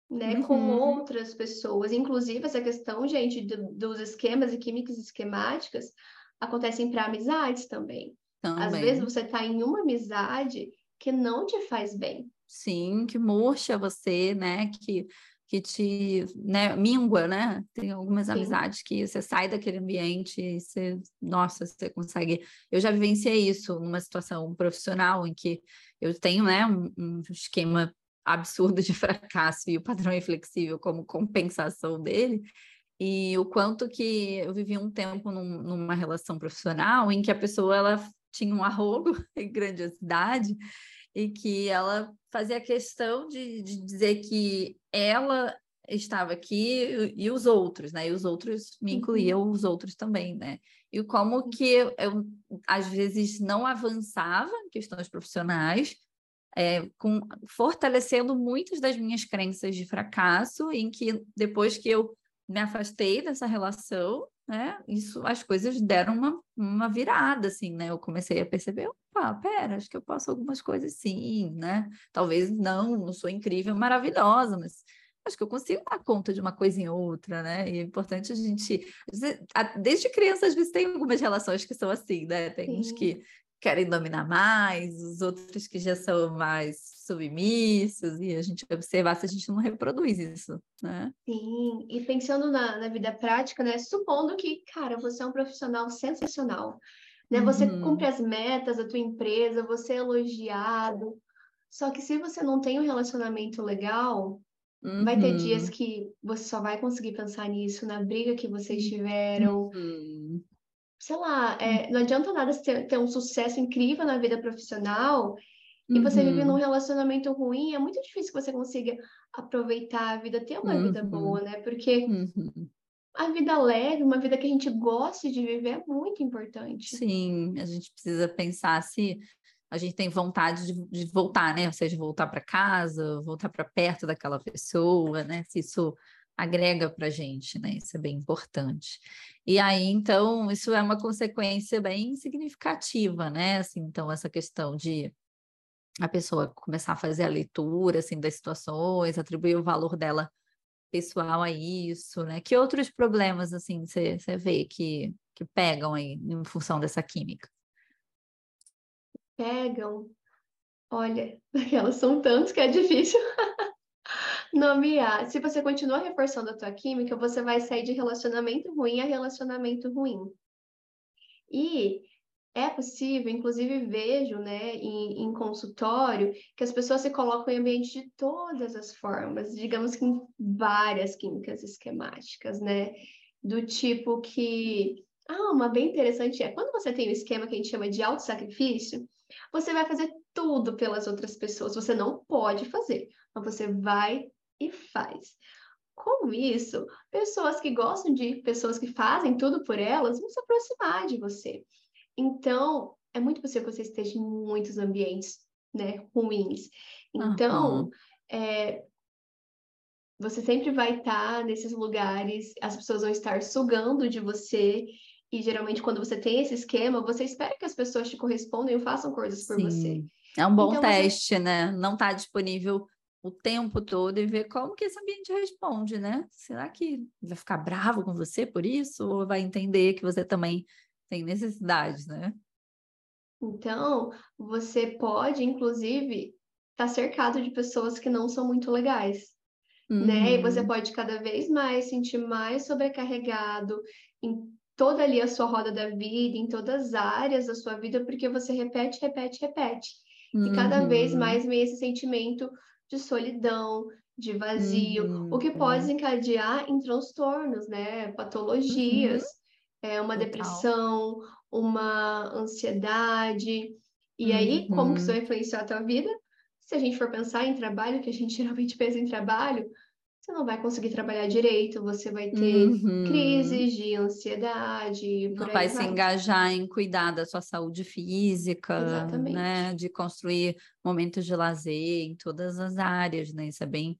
né, uhum. com outras pessoas. Inclusive, essa questão, gente, do, dos esquemas e químicas esquemáticas acontecem para amizades também. também. Às vezes você está em uma amizade que não te faz bem. Sim, que murcha você, né? Que, que te né, mingua, né? Tem algumas Sim. amizades que você sai daquele ambiente e você, nossa, você consegue. Eu já vivenciei isso numa situação profissional em que eu tenho, né, um, um esquema absurdo de fracasso e o padrão inflexível como compensação dele, e o quanto que eu vivi um tempo num, numa relação profissional em que a pessoa ela tinha um arrogo e grandiosidade e que ela fazia questão de, de dizer que ela estava aqui e, os outros, né? E os outros me incluíam uhum. os outros também, né? E como que eu, eu às vezes não avançava em questões profissionais é, com, fortalecendo muitas das minhas crenças de fracasso, em que depois que eu me afastei dessa relação, né, isso, as coisas deram uma, uma virada, assim, né, eu comecei a perceber, opa, pera, acho que eu posso algumas coisas sim, né, talvez não, não sou incrível, maravilhosa, mas acho que eu consigo dar conta de uma coisa em outra, né? E é importante a gente. Desde criança, às vezes, tem algumas relações que são assim, né? Tem Sim. uns que querem dominar mais, os outros que já são mais submissos, e a gente observar se a gente não reproduz isso, né? Sim, e pensando na, na vida prática, né? Supondo que, cara, você é um profissional sensacional, né? Você uhum. cumpre as metas da tua empresa, você é elogiado, só que se você não tem um relacionamento legal, uhum. vai ter dias uhum. que você só vai conseguir pensar nisso, na briga que vocês tiveram, uhum sei lá, é, não adianta nada ter, ter, um sucesso incrível na vida profissional e você uhum. vive num relacionamento ruim, é muito difícil que você consiga aproveitar a vida, ter uma uhum. vida boa, né? Porque uhum. a vida leve, uma vida que a gente goste de viver é muito importante. Sim, a gente precisa pensar se a gente tem vontade de, de voltar, né? Ou seja, voltar para casa, voltar para perto daquela pessoa, né? Se isso agrega para a gente, né? Isso é bem importante. E aí, então, isso é uma consequência bem significativa, né? Assim, então, essa questão de a pessoa começar a fazer a leitura assim das situações, atribuir o valor dela pessoal a isso, né? Que outros problemas assim você vê que, que pegam aí em função dessa química? Pegam. Olha, elas são tantos que é difícil nomear. Se você continua reforçando a tua química, você vai sair de relacionamento ruim a relacionamento ruim. E é possível, inclusive vejo, né, em, em, consultório, que as pessoas se colocam em ambiente de todas as formas, digamos que em várias químicas esquemáticas, né? Do tipo que. Ah, uma bem interessante é quando você tem um esquema que a gente chama de auto-sacrifício, você vai fazer tudo pelas outras pessoas. Você não pode fazer, mas você vai e faz. Com isso, pessoas que gostam de pessoas que fazem tudo por elas vão se aproximar de você. Então, é muito possível que você esteja em muitos ambientes, né, ruins. Então, uhum. é, você sempre vai estar nesses lugares, as pessoas vão estar sugando de você, e geralmente quando você tem esse esquema, você espera que as pessoas te correspondam e façam coisas por Sim. você. É um bom então, teste, você... né? Não está disponível o tempo todo e ver como que esse ambiente responde, né? Será que vai ficar bravo com você por isso? Ou vai entender que você também tem necessidades, né? Então, você pode, inclusive, estar tá cercado de pessoas que não são muito legais, uhum. né? E você uhum. pode cada vez mais sentir mais sobrecarregado em toda ali a sua roda da vida, em todas as áreas da sua vida, porque você repete, repete, repete. Uhum. E cada vez uhum. mais vem esse sentimento de solidão, de vazio, uhum. o que pode uhum. desencadear em transtornos, né? Patologias é, uma Total. depressão, uma ansiedade. E uhum. aí, como que isso uhum. vai influenciar a tua vida? Se a gente for pensar em trabalho, que a gente geralmente pensa em trabalho, você não vai conseguir trabalhar direito, você vai ter uhum. crises de ansiedade. Não vai, vai se engajar em cuidar da sua saúde física, Exatamente. né? De construir momentos de lazer em todas as áreas, né? Isso é bem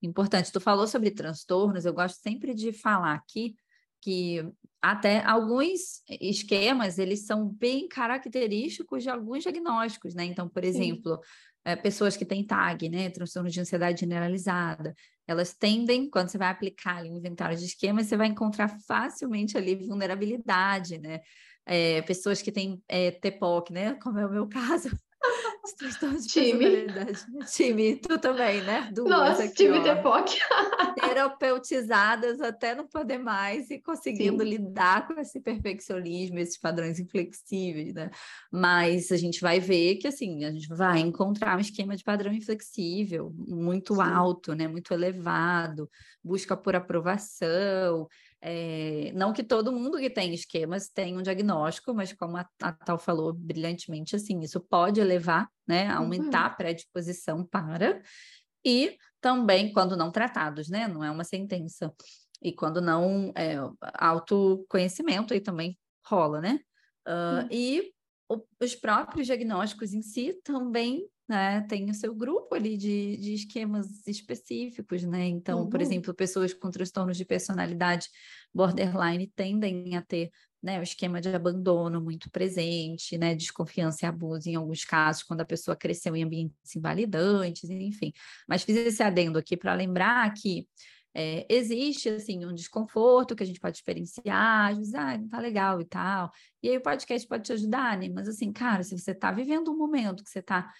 importante. Tu falou sobre transtornos, eu gosto sempre de falar aqui que até alguns esquemas eles são bem característicos de alguns diagnósticos, né? Então, por exemplo, é, pessoas que têm TAG, né, transtorno de ansiedade generalizada, elas tendem, quando você vai aplicar ali um inventário de esquemas, você vai encontrar facilmente ali vulnerabilidade, né? É, pessoas que têm é, TPOC, né? Como é o meu caso, de time. Time, tu também, né? Duas Nossa, aqui, time TPOC. Terapeutizadas até não poder mais e conseguindo Sim. lidar com esse perfeccionismo, esses padrões inflexíveis, né? Mas a gente vai ver que, assim, a gente vai encontrar um esquema de padrão inflexível muito Sim. alto, né? Muito elevado, busca por aprovação, é, não que todo mundo que tem esquemas tenha um diagnóstico, mas como a, a Tal falou brilhantemente, assim, isso pode levar, né, a aumentar uhum. a predisposição para, e também quando não tratados, né, não é uma sentença, e quando não, é, autoconhecimento aí também rola, né, uh, e o, os próprios diagnósticos em si também né, tem o seu grupo ali de, de esquemas específicos, né? Então, uhum. por exemplo, pessoas com transtornos de personalidade borderline tendem a ter né, o esquema de abandono muito presente, né, desconfiança e abuso em alguns casos, quando a pessoa cresceu em ambientes invalidantes, enfim. Mas fiz esse adendo aqui para lembrar que é, existe, assim, um desconforto que a gente pode experienciar, às vezes, ah, não tá legal e tal. E aí o podcast pode te ajudar, né? Mas, assim, cara, se você tá vivendo um momento que você tá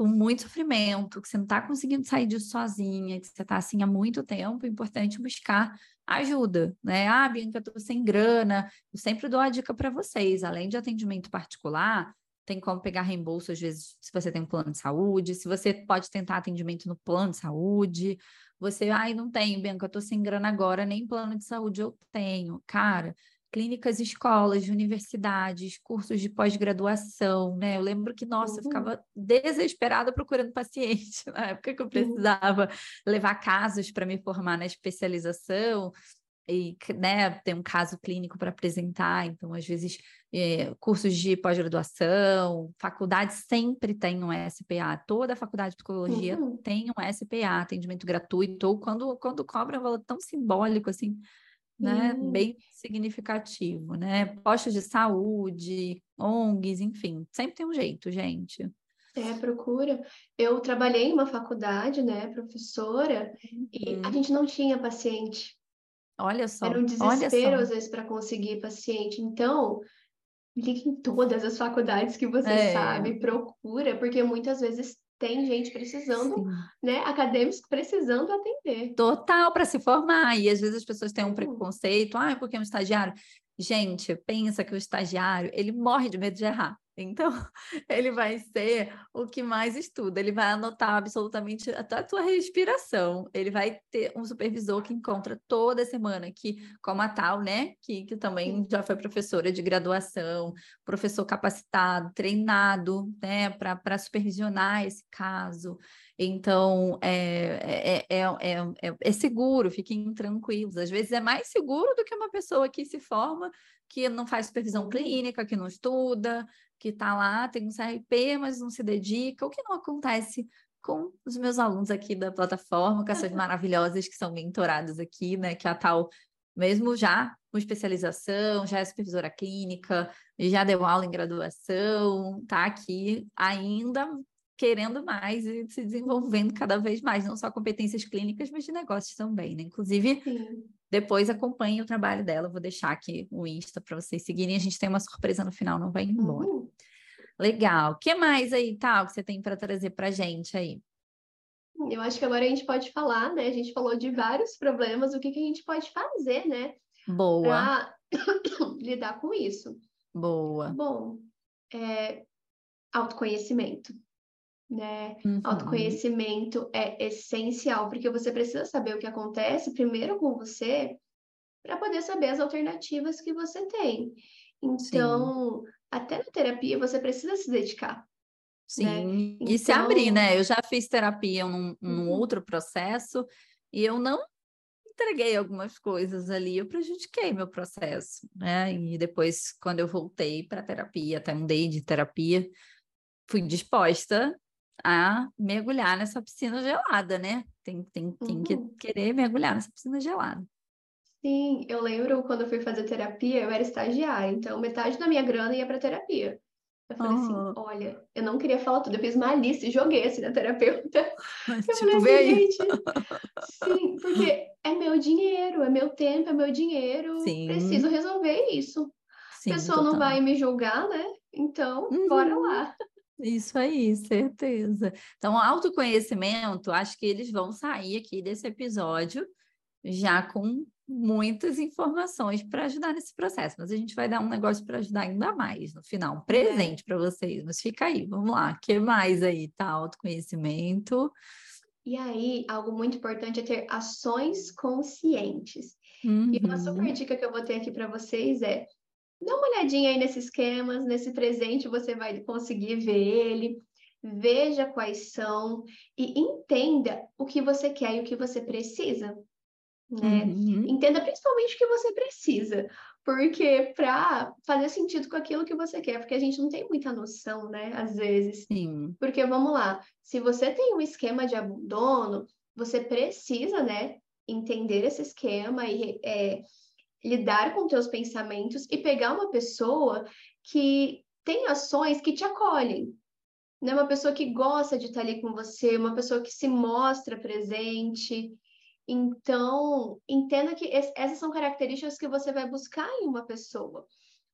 com muito sofrimento, que você não está conseguindo sair disso sozinha, que você está assim há muito tempo, é importante buscar ajuda, né? Ah, Bianca, eu estou sem grana. Eu sempre dou a dica para vocês, além de atendimento particular, tem como pegar reembolso, às vezes, se você tem um plano de saúde, se você pode tentar atendimento no plano de saúde. Você, ai, não tenho, Bianca, eu estou sem grana agora, nem plano de saúde eu tenho. Cara, clínicas, escolas, universidades, cursos de pós-graduação, né? Eu lembro que, nossa, uhum. eu ficava desesperada procurando paciente na época que eu precisava uhum. levar casos para me formar na especialização. e né, tem um caso clínico para apresentar, então, às vezes, é, cursos de pós-graduação, faculdade sempre tem um SPA, toda faculdade de psicologia uhum. tem um SPA, atendimento gratuito, ou quando, quando cobra um valor tão simbólico assim, né, uhum. bem significativo, né? Postos de saúde, ONGs, enfim, sempre tem um jeito, gente. É, procura. Eu trabalhei em uma faculdade, né, professora, uhum. e a uhum. gente não tinha paciente. Olha só. Era um desespero, às vezes, para conseguir paciente. Então, ligue em todas as faculdades que você é. sabe, procura, porque muitas vezes tem gente precisando, Sim. né, acadêmicos precisando atender. Total, para se formar. E às vezes as pessoas têm um preconceito, ah, porque é um estagiário. Gente, pensa que o estagiário, ele morre de medo de errar. Então, ele vai ser o que mais estuda, ele vai anotar absolutamente até a tua respiração. Ele vai ter um supervisor que encontra toda semana, que, como a tal, né? Que, que também já foi professora de graduação, professor capacitado, treinado, né, para supervisionar esse caso. Então, é, é, é, é, seguro, fiquem tranquilos. Às vezes é mais seguro do que uma pessoa que se forma, que não faz supervisão clínica, que não estuda, que está lá, tem um CRP, mas não se dedica, o que não acontece com os meus alunos aqui da plataforma, com essas maravilhosas que são mentoradas aqui, né? Que a tal, mesmo já com especialização, já é supervisora clínica, já deu aula em graduação, tá aqui ainda querendo mais e se desenvolvendo cada vez mais, não só competências clínicas, mas de negócios também, né? Inclusive, Sim. Depois acompanhe o trabalho dela, vou deixar aqui o Insta para vocês seguirem, a gente tem uma surpresa no final, não vai embora. Uhum. Legal. O que mais aí, tal, que você tem para trazer para gente aí? Eu acho que agora a gente pode falar, né? A gente falou de vários problemas, o que, que a gente pode fazer, né? Boa. Para lidar com isso. Boa. Bom, é, autoconhecimento né? Uhum. Autoconhecimento é essencial, porque você precisa saber o que acontece primeiro com você para poder saber as alternativas que você tem. Então, Sim. até na terapia você precisa se dedicar. Né? Sim, né? e então... se abrir, né? Eu já fiz terapia num, num uhum. outro processo e eu não entreguei algumas coisas ali, eu prejudiquei meu processo, né? E depois, quando eu voltei para terapia, até mudei de terapia, fui disposta a mergulhar nessa piscina gelada, né? Tem, tem, tem uhum. que querer mergulhar nessa piscina gelada. Sim, eu lembro quando eu fui fazer terapia, eu era estagiária, então metade da minha grana ia para terapia. Eu falei uhum. assim, olha, eu não queria falar tudo, eu fiz uma lista e joguei assim na terapeuta. Eu tipo, falei assim, gente, sim, porque é meu dinheiro, é meu tempo, é meu dinheiro, sim. preciso resolver isso. Sim, a pessoa total. não vai me julgar, né? Então, uhum. bora lá. Isso aí, certeza. Então, autoconhecimento, acho que eles vão sair aqui desse episódio já com muitas informações para ajudar nesse processo, mas a gente vai dar um negócio para ajudar ainda mais no final, um é. presente para vocês. Mas fica aí, vamos lá. O que mais aí? Tá autoconhecimento. E aí, algo muito importante é ter ações conscientes. Uhum. E uma super uhum. dica que eu vou ter aqui para vocês é Dá uma olhadinha aí nesses esquemas, nesse presente você vai conseguir ver ele. Veja quais são e entenda o que você quer e o que você precisa. Né? Uhum. Entenda principalmente o que você precisa, porque para fazer sentido com aquilo que você quer, porque a gente não tem muita noção, né? Às vezes. Sim. Porque vamos lá, se você tem um esquema de abandono, você precisa, né, entender esse esquema e é, lidar com teus pensamentos e pegar uma pessoa que tem ações que te acolhem. Né? Uma pessoa que gosta de estar ali com você, uma pessoa que se mostra presente. Então, entenda que essas são características que você vai buscar em uma pessoa.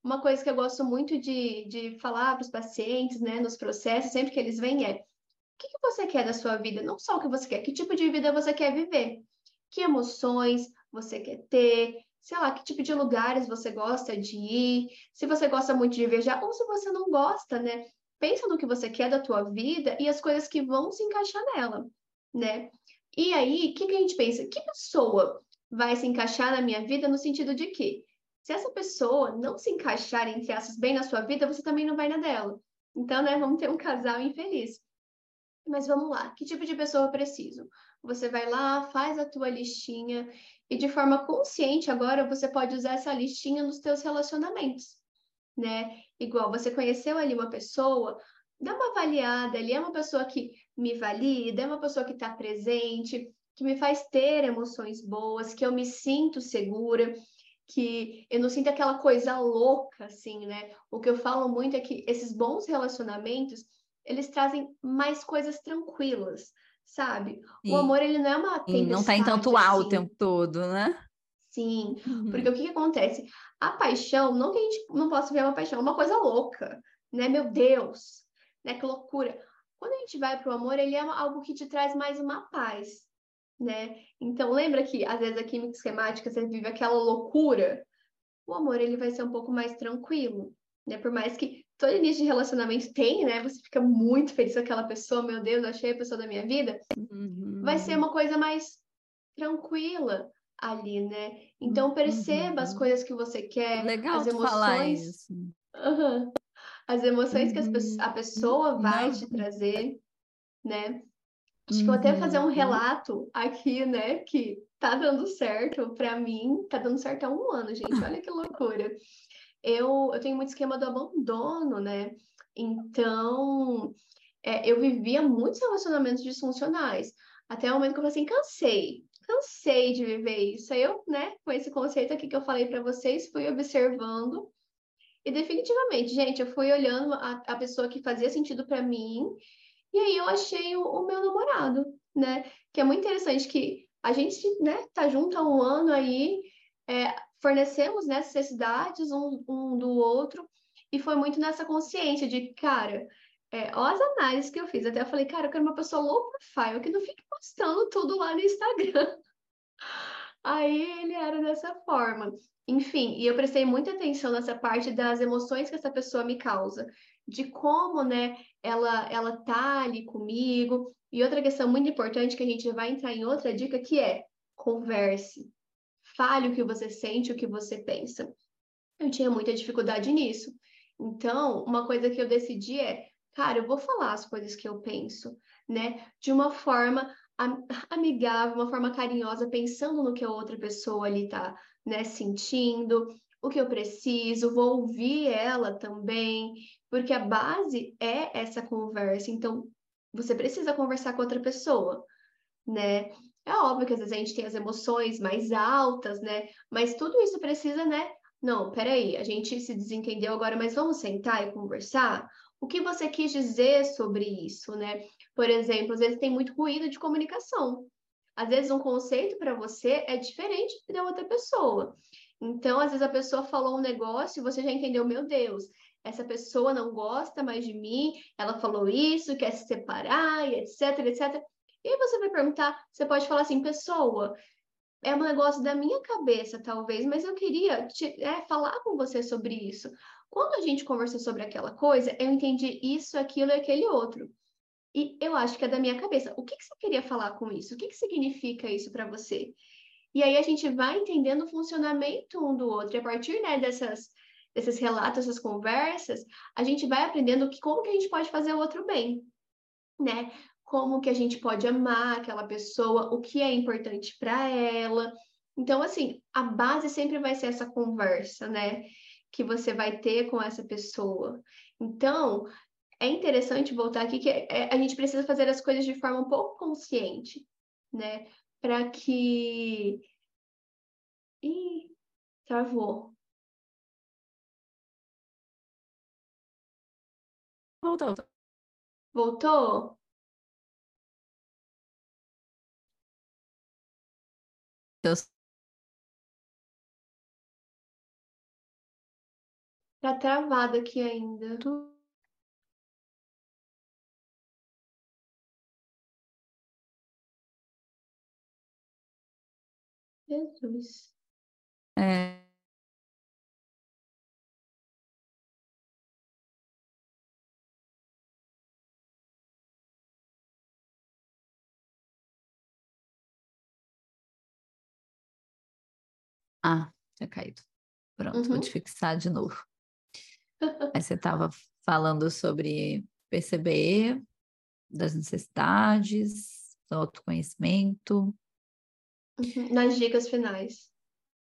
Uma coisa que eu gosto muito de, de falar para os pacientes, né, nos processos, sempre que eles vêm, é: o que, que você quer da sua vida? Não só o que você quer, que tipo de vida você quer viver? Que emoções você quer ter? Sei lá, que tipo de lugares você gosta de ir, se você gosta muito de viajar ou se você não gosta, né? Pensa no que você quer da tua vida e as coisas que vão se encaixar nela, né? E aí, o que, que a gente pensa? Que pessoa vai se encaixar na minha vida no sentido de que se essa pessoa não se encaixar, entre aspas, bem na sua vida, você também não vai na dela. Então, né, vamos ter um casal infeliz. Mas vamos lá, que tipo de pessoa eu preciso? Você vai lá, faz a tua listinha E de forma consciente, agora você pode usar essa listinha nos teus relacionamentos, né? Igual você conheceu ali uma pessoa, dá uma avaliada ali, é uma pessoa que me valida, é uma pessoa que está presente, que me faz ter emoções boas, que eu me sinto segura, que eu não sinto aquela coisa louca, assim, né? O que eu falo muito é que esses bons relacionamentos, eles trazem mais coisas tranquilas, sabe? Sim. O amor, ele não é uma tempestade. Não tá em tanto assim. o tempo todo, né? Sim, uhum. porque o que, que acontece? A paixão, não que a gente não possa ver uma paixão, é uma coisa louca, né? Meu Deus, né? Que loucura. Quando a gente vai para o amor, ele é algo que te traz mais uma paz, né? Então, lembra que às vezes a química esquemática você vive aquela loucura? O amor, ele vai ser um pouco mais tranquilo, né? Por mais que todo início de relacionamento tem, né? Você fica muito feliz com aquela pessoa, meu Deus, achei a pessoa da minha vida. Uhum. Vai ser uma coisa mais tranquila ali, né? Então perceba uhum. as coisas que você quer, Legal as emoções. Uhum. As emoções uhum. que a pessoa vai te trazer, né? Acho que eu vou até fazer um uhum. relato aqui, né? Que tá dando certo para mim, tá dando certo há um ano, gente. Olha que loucura. Eu, eu tenho muito esquema do abandono, né? Então, é, eu vivia muitos relacionamentos disfuncionais. Até o momento que eu falei assim, cansei, cansei de viver isso. Aí eu, né, com esse conceito aqui que eu falei para vocês, fui observando. E definitivamente, gente, eu fui olhando a, a pessoa que fazia sentido para mim e aí eu achei o, o, meu namorado, né? Que é muito interessante que a gente, né, tá junto há um ano aí, é, fornecemos né, necessidades um, um do outro, e foi muito nessa consciência de, cara, é, ó as análises que eu fiz. Até eu falei, cara, eu quero uma pessoa low profile, que não fique postando tudo lá no Instagram. Aí ele era dessa forma. Enfim, e eu prestei muita atenção nessa parte das emoções que essa pessoa me causa de como, né, ela ela tá ali comigo. E outra questão muito importante que a gente vai entrar em outra dica que é converse. Fale o que você sente, o que você pensa. Eu tinha muita dificuldade nisso. Então, uma coisa que eu decidi é, cara, eu vou falar as coisas que eu penso, né, de uma forma amigável, uma forma carinhosa, pensando no que a outra pessoa ali tá, né, sentindo, o que eu preciso, vou ouvir ela também, porque a base é essa conversa. Então, você precisa conversar com outra pessoa, né? É óbvio que às vezes a gente tem as emoções mais altas, né? Mas tudo isso precisa, né? Não, peraí, a gente se desentendeu agora, mas vamos sentar e conversar? O que você quis dizer sobre isso, né? Por exemplo, às vezes tem muito ruído de comunicação. Às vezes um conceito para você é diferente da outra pessoa. Então, às vezes a pessoa falou um negócio e você já entendeu, meu Deus, essa pessoa não gosta mais de mim, ela falou isso, quer se separar, etc, etc. E aí você vai perguntar, você pode falar assim, pessoa, é um negócio da minha cabeça, talvez, mas eu queria te, é, falar com você sobre isso. Quando a gente conversou sobre aquela coisa, eu entendi isso, aquilo e aquele outro. E eu acho que é da minha cabeça. O que, que você queria falar com isso? O que, que significa isso para você? E aí a gente vai entendendo o funcionamento um do outro. E a partir né, dessas, desses relatos, dessas conversas, a gente vai aprendendo que, como que a gente pode fazer o outro bem, né? Como que a gente pode amar aquela pessoa, o que é importante para ela. Então, assim, a base sempre vai ser essa conversa, né? Que você vai ter com essa pessoa. Então, é interessante voltar aqui que é, a gente precisa fazer as coisas de forma um pouco consciente, né? para que. Ih, travou. Voltou. Voltou? Deus. Tá travado aqui ainda. Jesus. É. Ah, tinha caído. Pronto, vou te uhum. fixar de novo. Aí você estava falando sobre perceber das necessidades, do autoconhecimento. Uhum. Nas dicas finais.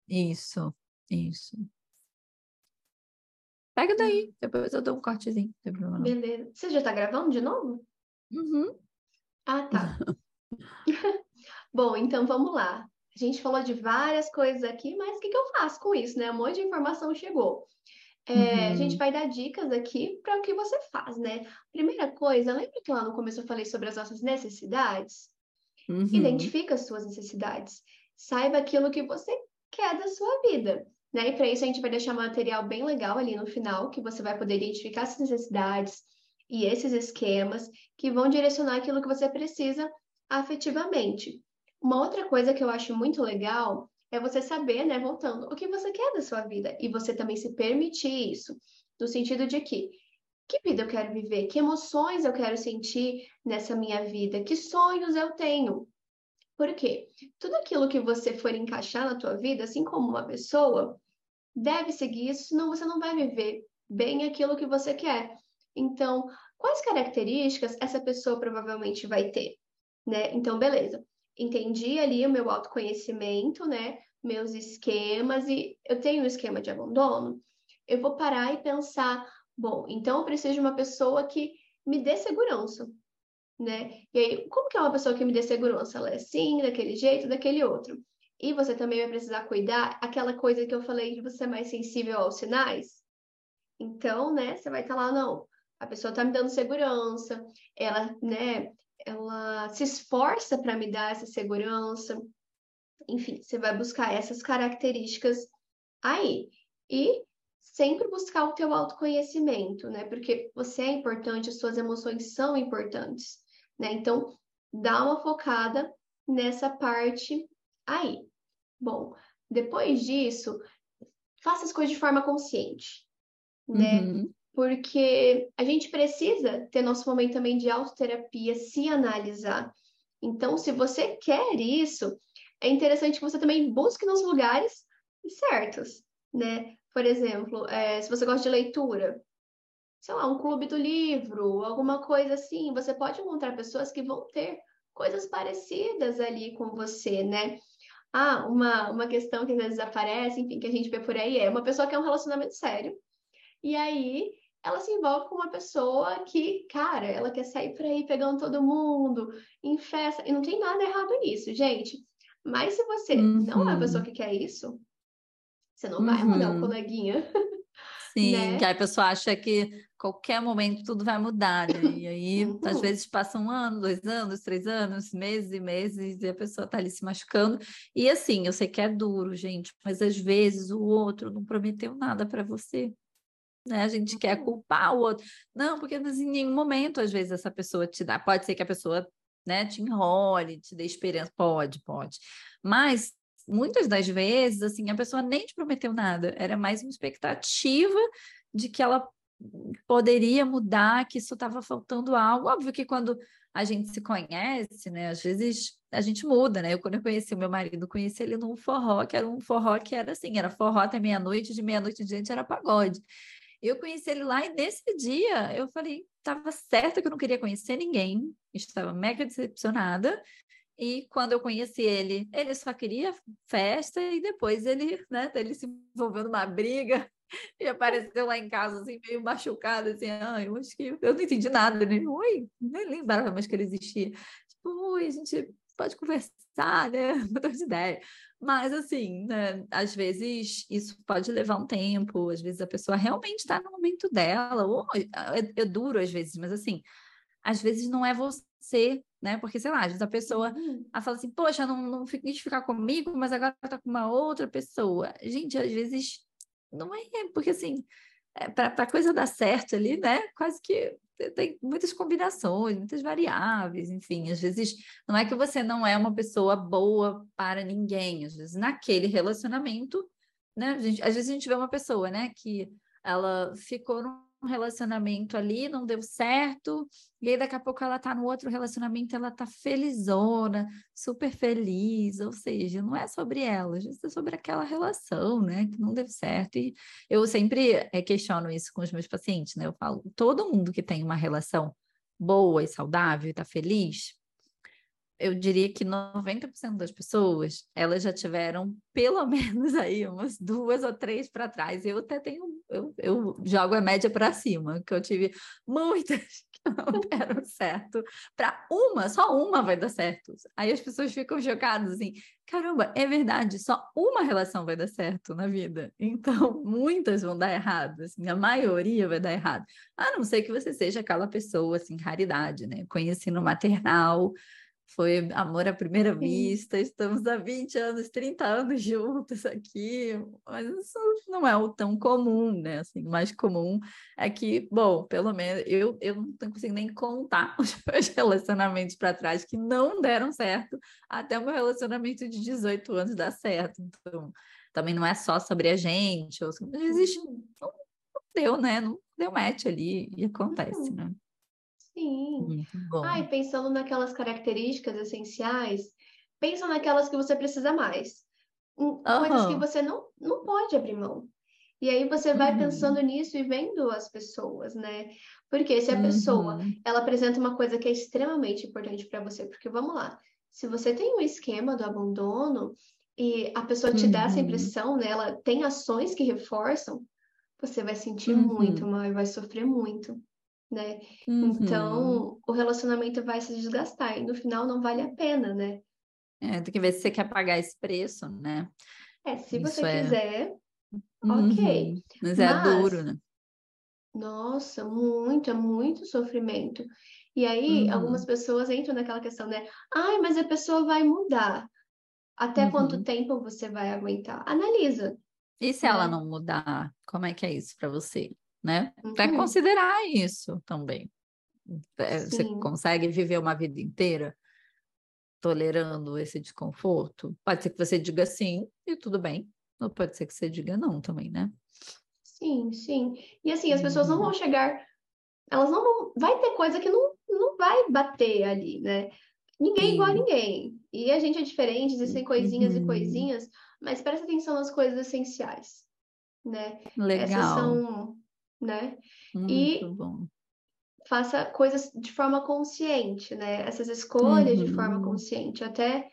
Isso, isso. Pega daí, hum. depois eu dou um cortezinho. Beleza. Você já tá gravando de novo? Uhum. Ah, tá. Bom, então vamos lá. A gente falou de várias coisas aqui, mas o que, que eu faço com isso, né? Um monte de informação chegou. É, uhum. A gente vai dar dicas aqui para o que você faz, né? Primeira coisa, lembra que lá no começo eu falei sobre as nossas necessidades? Uhum. Identifica as suas necessidades. Saiba aquilo que você quer da sua vida. Né? E para isso a gente vai deixar um material bem legal ali no final, que você vai poder identificar essas necessidades e esses esquemas que vão direcionar aquilo que você precisa afetivamente. Uma outra coisa que eu acho muito legal é você saber, né, voltando, o que você quer da sua vida e você também se permitir isso, no sentido de que que vida eu quero viver, que emoções eu quero sentir nessa minha vida, que sonhos eu tenho. Por quê? Tudo aquilo que você for encaixar na tua vida, assim como uma pessoa, deve seguir isso, senão você não vai viver bem aquilo que você quer. Então, quais características essa pessoa provavelmente vai ter, né? Então, beleza. Entendi ali o meu autoconhecimento, né? Meus esquemas e eu tenho um esquema de abandono. Eu vou parar e pensar, bom, então eu preciso de uma pessoa que me dê segurança, né? E aí, como que é uma pessoa que me dê segurança? Ela é assim, daquele jeito, daquele outro. E você também vai precisar cuidar aquela coisa que eu falei de você ser mais sensível aos sinais. Então, né, você vai estar lá, não, a pessoa está me dando segurança, ela, né, ela se esforça para me dar essa segurança. Enfim, você vai buscar essas características aí. E sempre buscar o teu autoconhecimento, né? Porque você é importante, as suas emoções são importantes né? Então, dá uma focada nessa parte aí. Bom, depois disso, faça as coisas de forma consciente, né? Uhum. Porque a gente precisa ter nosso momento também de autoterapia, se analisar. Então, se você quer isso, é interessante que você também busque nos lugares certos, né? Por exemplo, é, se você gosta de leitura, sei lá, um clube do livro, alguma coisa assim. Você pode encontrar pessoas que vão ter coisas parecidas ali com você, né? Ah, uma, uma questão que às vezes aparece, enfim, que a gente vê por aí é uma pessoa que é um relacionamento sério, e aí ela se envolve com uma pessoa que, cara, ela quer sair por aí pegando todo mundo, em festa, e não tem nada errado nisso, gente. Mas se você uhum. não é a pessoa uhum. que quer isso, você não vai mudar o uhum. coleguinha. Sim, né? que a pessoa acha que qualquer momento tudo vai mudar, né? E aí, uhum. às vezes, passa um ano, dois anos, três anos, meses e meses, e a pessoa tá ali se machucando. E assim, eu sei que é duro, gente, mas às vezes o outro não prometeu nada para você. Né? A gente quer uhum. culpar o outro. Não, porque em nenhum momento, às vezes, essa pessoa te dá. Pode ser que a pessoa né, te enrole, te dê esperança. Pode, pode. Mas muitas das vezes, assim, a pessoa nem te prometeu nada, era mais uma expectativa de que ela poderia mudar, que isso estava faltando algo. Óbvio que quando a gente se conhece, né, às vezes a gente muda, né? Eu, quando eu conheci o meu marido, conheci ele num forró, que era um forró que era assim, era forró até meia-noite, de meia-noite em diante era pagode. Eu conheci ele lá e nesse dia eu falei, estava certa que eu não queria conhecer ninguém, estava mega decepcionada, e quando eu conheci ele, ele só queria festa e depois ele, né, ele se envolveu numa briga e apareceu lá em casa assim meio machucado assim, ah, eu acho que eu não entendi nada, né? Oi, nem lembrava mais que ele existia. Tipo, oi, a gente pode conversar, né? Mudou de ideia. Mas assim, né, às vezes isso pode levar um tempo, às vezes a pessoa realmente está no momento dela, ou é, é duro às vezes, mas assim, às vezes não é você né? Porque, sei lá, às vezes a pessoa uhum. ela fala assim, poxa, não, não quis ficar comigo, mas agora tá com uma outra pessoa. Gente, às vezes não é, porque assim, é, para a coisa dar certo ali, né? Quase que tem muitas combinações, muitas variáveis, enfim, às vezes não é que você não é uma pessoa boa para ninguém, às vezes naquele relacionamento, né? Gente, às vezes a gente vê uma pessoa, né, que ela ficou num relacionamento ali, não deu certo, e aí daqui a pouco ela tá no outro relacionamento, ela tá felizona, super feliz, ou seja, não é sobre ela, é sobre aquela relação, né, que não deu certo. E eu sempre é, questiono isso com os meus pacientes, né? Eu falo, todo mundo que tem uma relação boa e saudável e tá feliz, eu diria que 90% das pessoas, elas já tiveram pelo menos aí umas duas ou três para trás. Eu até tenho, eu, eu jogo a média para cima, que eu tive muitas que não deram certo. Para uma, só uma vai dar certo. Aí as pessoas ficam chocadas assim, caramba, é verdade, só uma relação vai dar certo na vida. Então, muitas vão dar errado, assim, a maioria vai dar errado. A não ser que você seja aquela pessoa, assim, raridade, né? Conheci no maternal, foi amor à primeira vista, estamos há 20 anos, 30 anos juntos aqui, mas isso não é o tão comum, né? Assim, o mais comum é que, bom, pelo menos eu, eu não consigo nem contar os meus relacionamentos para trás que não deram certo, até o meu relacionamento de 18 anos dar certo. Então, também não é só sobre a gente, ou, existe, não, não deu, né? Não deu match ali e acontece, né? Sim. Ai, pensando naquelas características essenciais, pensa naquelas que você precisa mais. Em Coisas que você não, não pode abrir mão. E aí você vai uhum. pensando nisso e vendo as pessoas, né? Porque se a pessoa, uhum. ela apresenta uma coisa que é extremamente importante para você, porque vamos lá, se você tem um esquema do abandono e a pessoa te dá essa uhum. impressão, né? Ela tem ações que reforçam, você vai sentir muito uhum. mal e vai sofrer muito né? Uhum. Então, o relacionamento vai se desgastar e no final não vale a pena, né? É, tem que ver se você quer pagar esse preço, né? É, se Isso você é... quiser, uhum. ok. Mas é Mas, duro, né? Nossa, muito, é muito sofrimento. E aí, uhum. algumas pessoas entram naquela questão, né? Ai, mas a pessoa vai mudar. Até quanto uhum. tempo você vai aguentar? Analisa. E se né? ela não mudar, como é que é isso para você? Né? Uhum. Para considerar isso também. É, você consegue viver uma vida inteira tolerando esse desconforto? Pode ser que você diga sim e tudo bem, ou pode ser que você diga não também, né? Sim, sim. E assim, as pessoas não vão uhum. chegar, elas não vão, vai ter coisa que não, não vai bater ali, né? Ninguém é igual a ninguém. E a gente é diferente, existem coisinhas uhum. e coisinhas, mas presta atenção nas coisas essenciais, né? Legal. Essas são né? Muito e bom. faça coisas de forma consciente, né? Essas escolhas uhum. de forma uhum. consciente. Até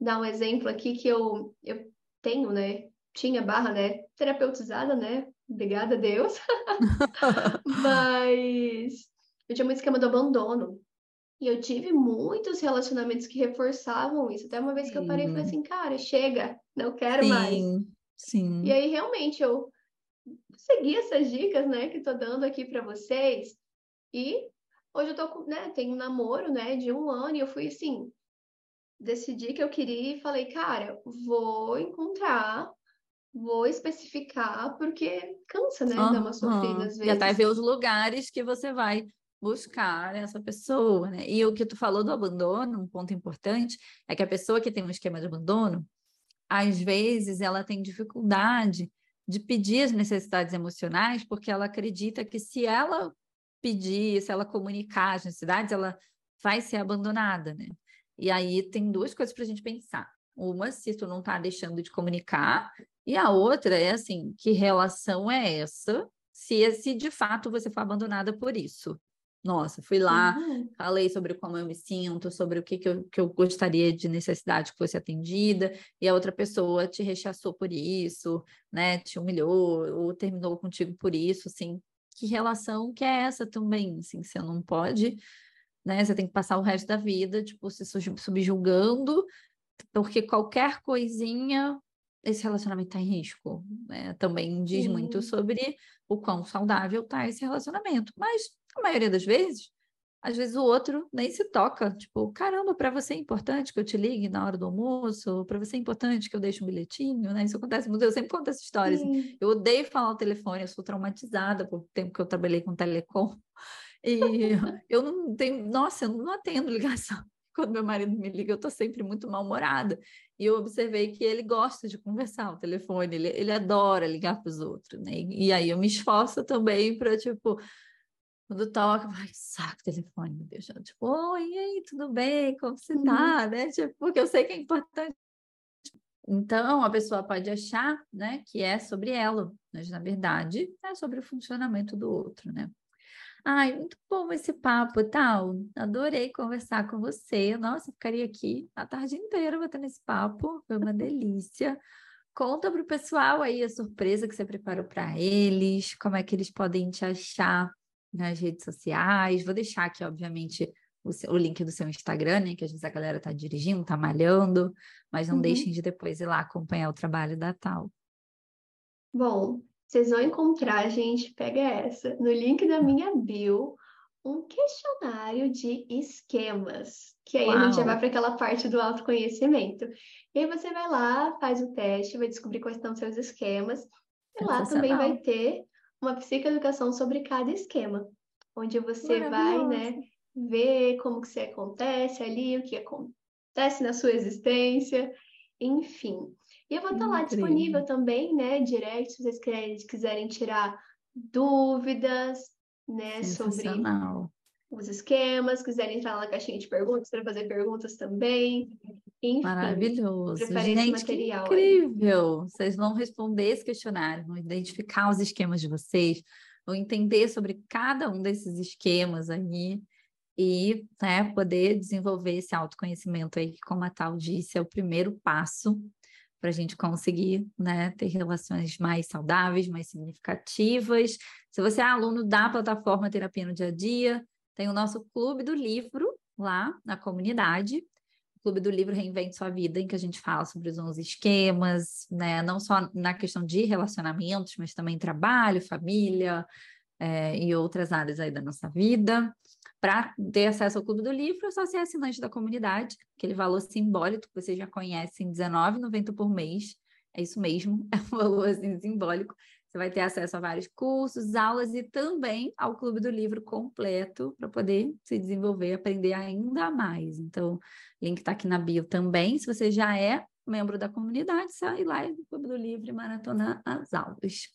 dar um exemplo aqui que eu, eu tenho, né? Tinha barra, né? Terapeutizada, né? Obrigada a Deus. Mas eu tinha muito esquema do abandono. E eu tive muitos relacionamentos que reforçavam isso. Até uma vez que eu parei e falei assim, cara, chega, não quero sim, mais. Sim. E aí, realmente, eu seguir essas dicas, né, que estou dando aqui para vocês. E hoje eu tô, né, tenho um namoro, né, de um ano e eu fui assim, decidi que eu queria e falei, cara, vou encontrar, vou especificar, porque cansa, né, uhum, dar uma sofrida às vezes. E até ver os lugares que você vai buscar essa pessoa, né? E o que tu falou do abandono, um ponto importante, é que a pessoa que tem um esquema de abandono, às vezes ela tem dificuldade de pedir as necessidades emocionais, porque ela acredita que se ela pedir, se ela comunicar as necessidades, ela vai ser abandonada, né? E aí tem duas coisas para a gente pensar. Uma, se tu não está deixando de comunicar, e a outra é assim, que relação é essa? Se, se de fato você for abandonada por isso. Nossa, fui lá, uhum. falei sobre como eu me sinto, sobre o que, que, eu, que eu gostaria de necessidade que fosse atendida, e a outra pessoa te rechaçou por isso, né? Te humilhou, ou terminou contigo por isso, assim. Que relação que é essa também? Assim, você não pode, né? Você tem que passar o resto da vida, tipo, se subjugando, porque qualquer coisinha esse relacionamento está em risco. Né? Também diz Sim. muito sobre o quão saudável está esse relacionamento. Mas, a maioria das vezes, às vezes o outro nem se toca. Tipo, caramba, para você é importante que eu te ligue na hora do almoço? Para você é importante que eu deixe um bilhetinho? Né? Isso acontece muito. Eu sempre conto essa história. Assim. Eu odeio falar o telefone, eu sou traumatizada por tempo que eu trabalhei com telecom. E eu não tenho, nossa, eu não atendo ligação quando meu marido me liga, eu estou sempre muito mal-humorada. E eu observei que ele gosta de conversar ao telefone, ele, ele adora ligar para os outros, né? E aí eu me esforço também para, tipo, quando toca, ai, saco telefone, meu Deus. Tipo, oi, e aí, tudo bem? Como você tá? Uhum. Né? Tipo, porque eu sei que é importante. Então, a pessoa pode achar, né, que é sobre ela, mas na verdade é sobre o funcionamento do outro, né? Ai, muito bom esse papo, tal. Adorei conversar com você. Nossa, ficaria aqui a tarde inteira batendo esse papo. Foi uma delícia. Conta para o pessoal aí a surpresa que você preparou para eles, como é que eles podem te achar nas redes sociais. Vou deixar aqui, obviamente, o, seu, o link do seu Instagram, né? Que às vezes a galera tá dirigindo, tá malhando, mas não uhum. deixem de depois ir lá acompanhar o trabalho da Tal. Bom, vocês vão encontrar, gente, pega essa, no link da minha bio, um questionário de esquemas, que aí Uau. a gente já vai para aquela parte do autoconhecimento. E aí você vai lá, faz o teste, vai descobrir quais são os seus esquemas, e lá também vai ter uma psicoeducação sobre cada esquema, onde você vai, né, ver como que você acontece ali, o que acontece na sua existência, enfim. E eu vou estar lá disponível também, né, direct, se vocês quiserem tirar dúvidas, né, sobre os esquemas, quiserem entrar na caixinha de perguntas para fazer perguntas também. Enfim, Maravilhoso. Gente, material incrível! Aí. Vocês vão responder esse questionário, vão identificar os esquemas de vocês, vão entender sobre cada um desses esquemas aí e né, poder desenvolver esse autoconhecimento aí, que, como a Tal disse, é o primeiro passo para a gente conseguir né, ter relações mais saudáveis, mais significativas. Se você é aluno da plataforma Terapia no Dia a Dia, tem o nosso Clube do Livro lá na comunidade. O Clube do Livro Reinvente Sua Vida, em que a gente fala sobre os 11 esquemas, né? não só na questão de relacionamentos, mas também trabalho, família é, e outras áreas aí da nossa vida. Para ter acesso ao Clube do Livro, é só ser assinante da comunidade, aquele valor simbólico que vocês já conhecem, R$19,90 por mês. É isso mesmo, é um valor assim, simbólico. Você vai ter acesso a vários cursos, aulas e também ao Clube do Livro completo para poder se desenvolver, aprender ainda mais. Então, o link está aqui na bio também. Se você já é membro da comunidade, sai lá no Clube do Livro e maratona as aulas.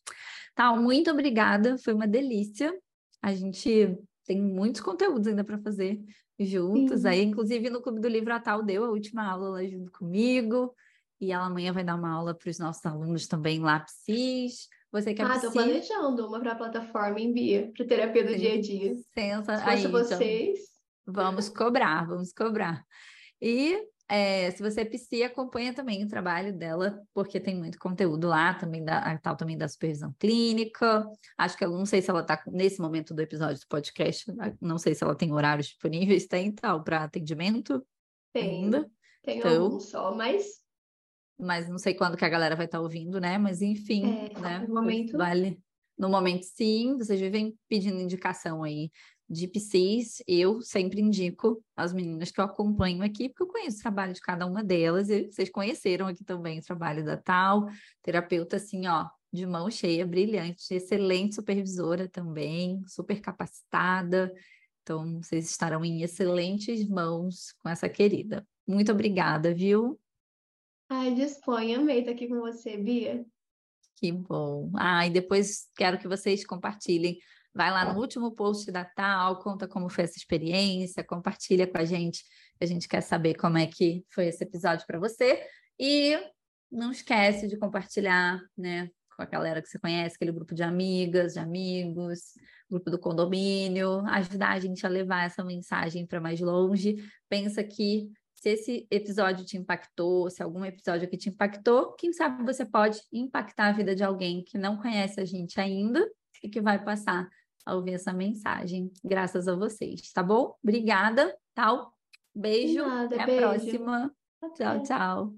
Tá, muito obrigada, foi uma delícia. A gente tem muitos conteúdos ainda para fazer juntos. Sim. Aí, inclusive, no Clube do Livro, a Tal deu a última aula lá junto comigo. E ela amanhã vai dar uma aula para os nossos alunos também lá, PSIS. Você quer Ah, estou planejando uma para a plataforma Envia, para terapia do Sim. dia a dia. Sensa... Se Aí, então, vocês. Então, vamos cobrar, vamos cobrar. E é, se você é psi, acompanha também o trabalho dela, porque tem muito conteúdo lá, também da, a tal também da supervisão clínica. Acho que ela não sei se ela está nesse momento do episódio do podcast, não sei se ela tem horários disponíveis, tem tal para atendimento. Tem. Ainda. Tem então, algum só, mas. Mas não sei quando que a galera vai estar tá ouvindo, né? Mas enfim, é, né? No momento. Vale. No momento, sim, vocês vivem pedindo indicação aí de PCs, eu sempre indico as meninas que eu acompanho aqui, porque eu conheço o trabalho de cada uma delas, e vocês conheceram aqui também o trabalho da Tal, terapeuta assim, ó, de mão cheia, brilhante, excelente supervisora também, super capacitada. Então, vocês estarão em excelentes mãos com essa querida. Muito obrigada, viu? Ai, disponha, amei estar aqui com você, Bia. Que bom. Ah, e depois quero que vocês compartilhem Vai lá no último post da Tal, conta como foi essa experiência, compartilha com a gente. A gente quer saber como é que foi esse episódio para você. E não esquece de compartilhar, né, com a galera que você conhece, aquele grupo de amigas, de amigos, grupo do condomínio, ajudar a gente a levar essa mensagem para mais longe. Pensa que se esse episódio te impactou, se algum episódio aqui te impactou, quem sabe você pode impactar a vida de alguém que não conhece a gente ainda e que vai passar a ouvir essa mensagem, graças a vocês, tá bom? Obrigada, tal. Beijo, Nada, até beijo. a próxima. Tchau, tchau.